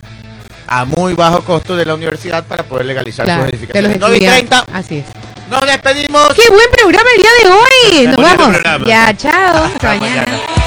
a muy bajo costo de la universidad para poder legalizar Claro, sus de los edificaciones. 9 y estudiantes. 30, Así es. Nos despedimos. ¡Qué buen programa el día de hoy! Nos vamos. programa. Ya, chao. Hasta mañana.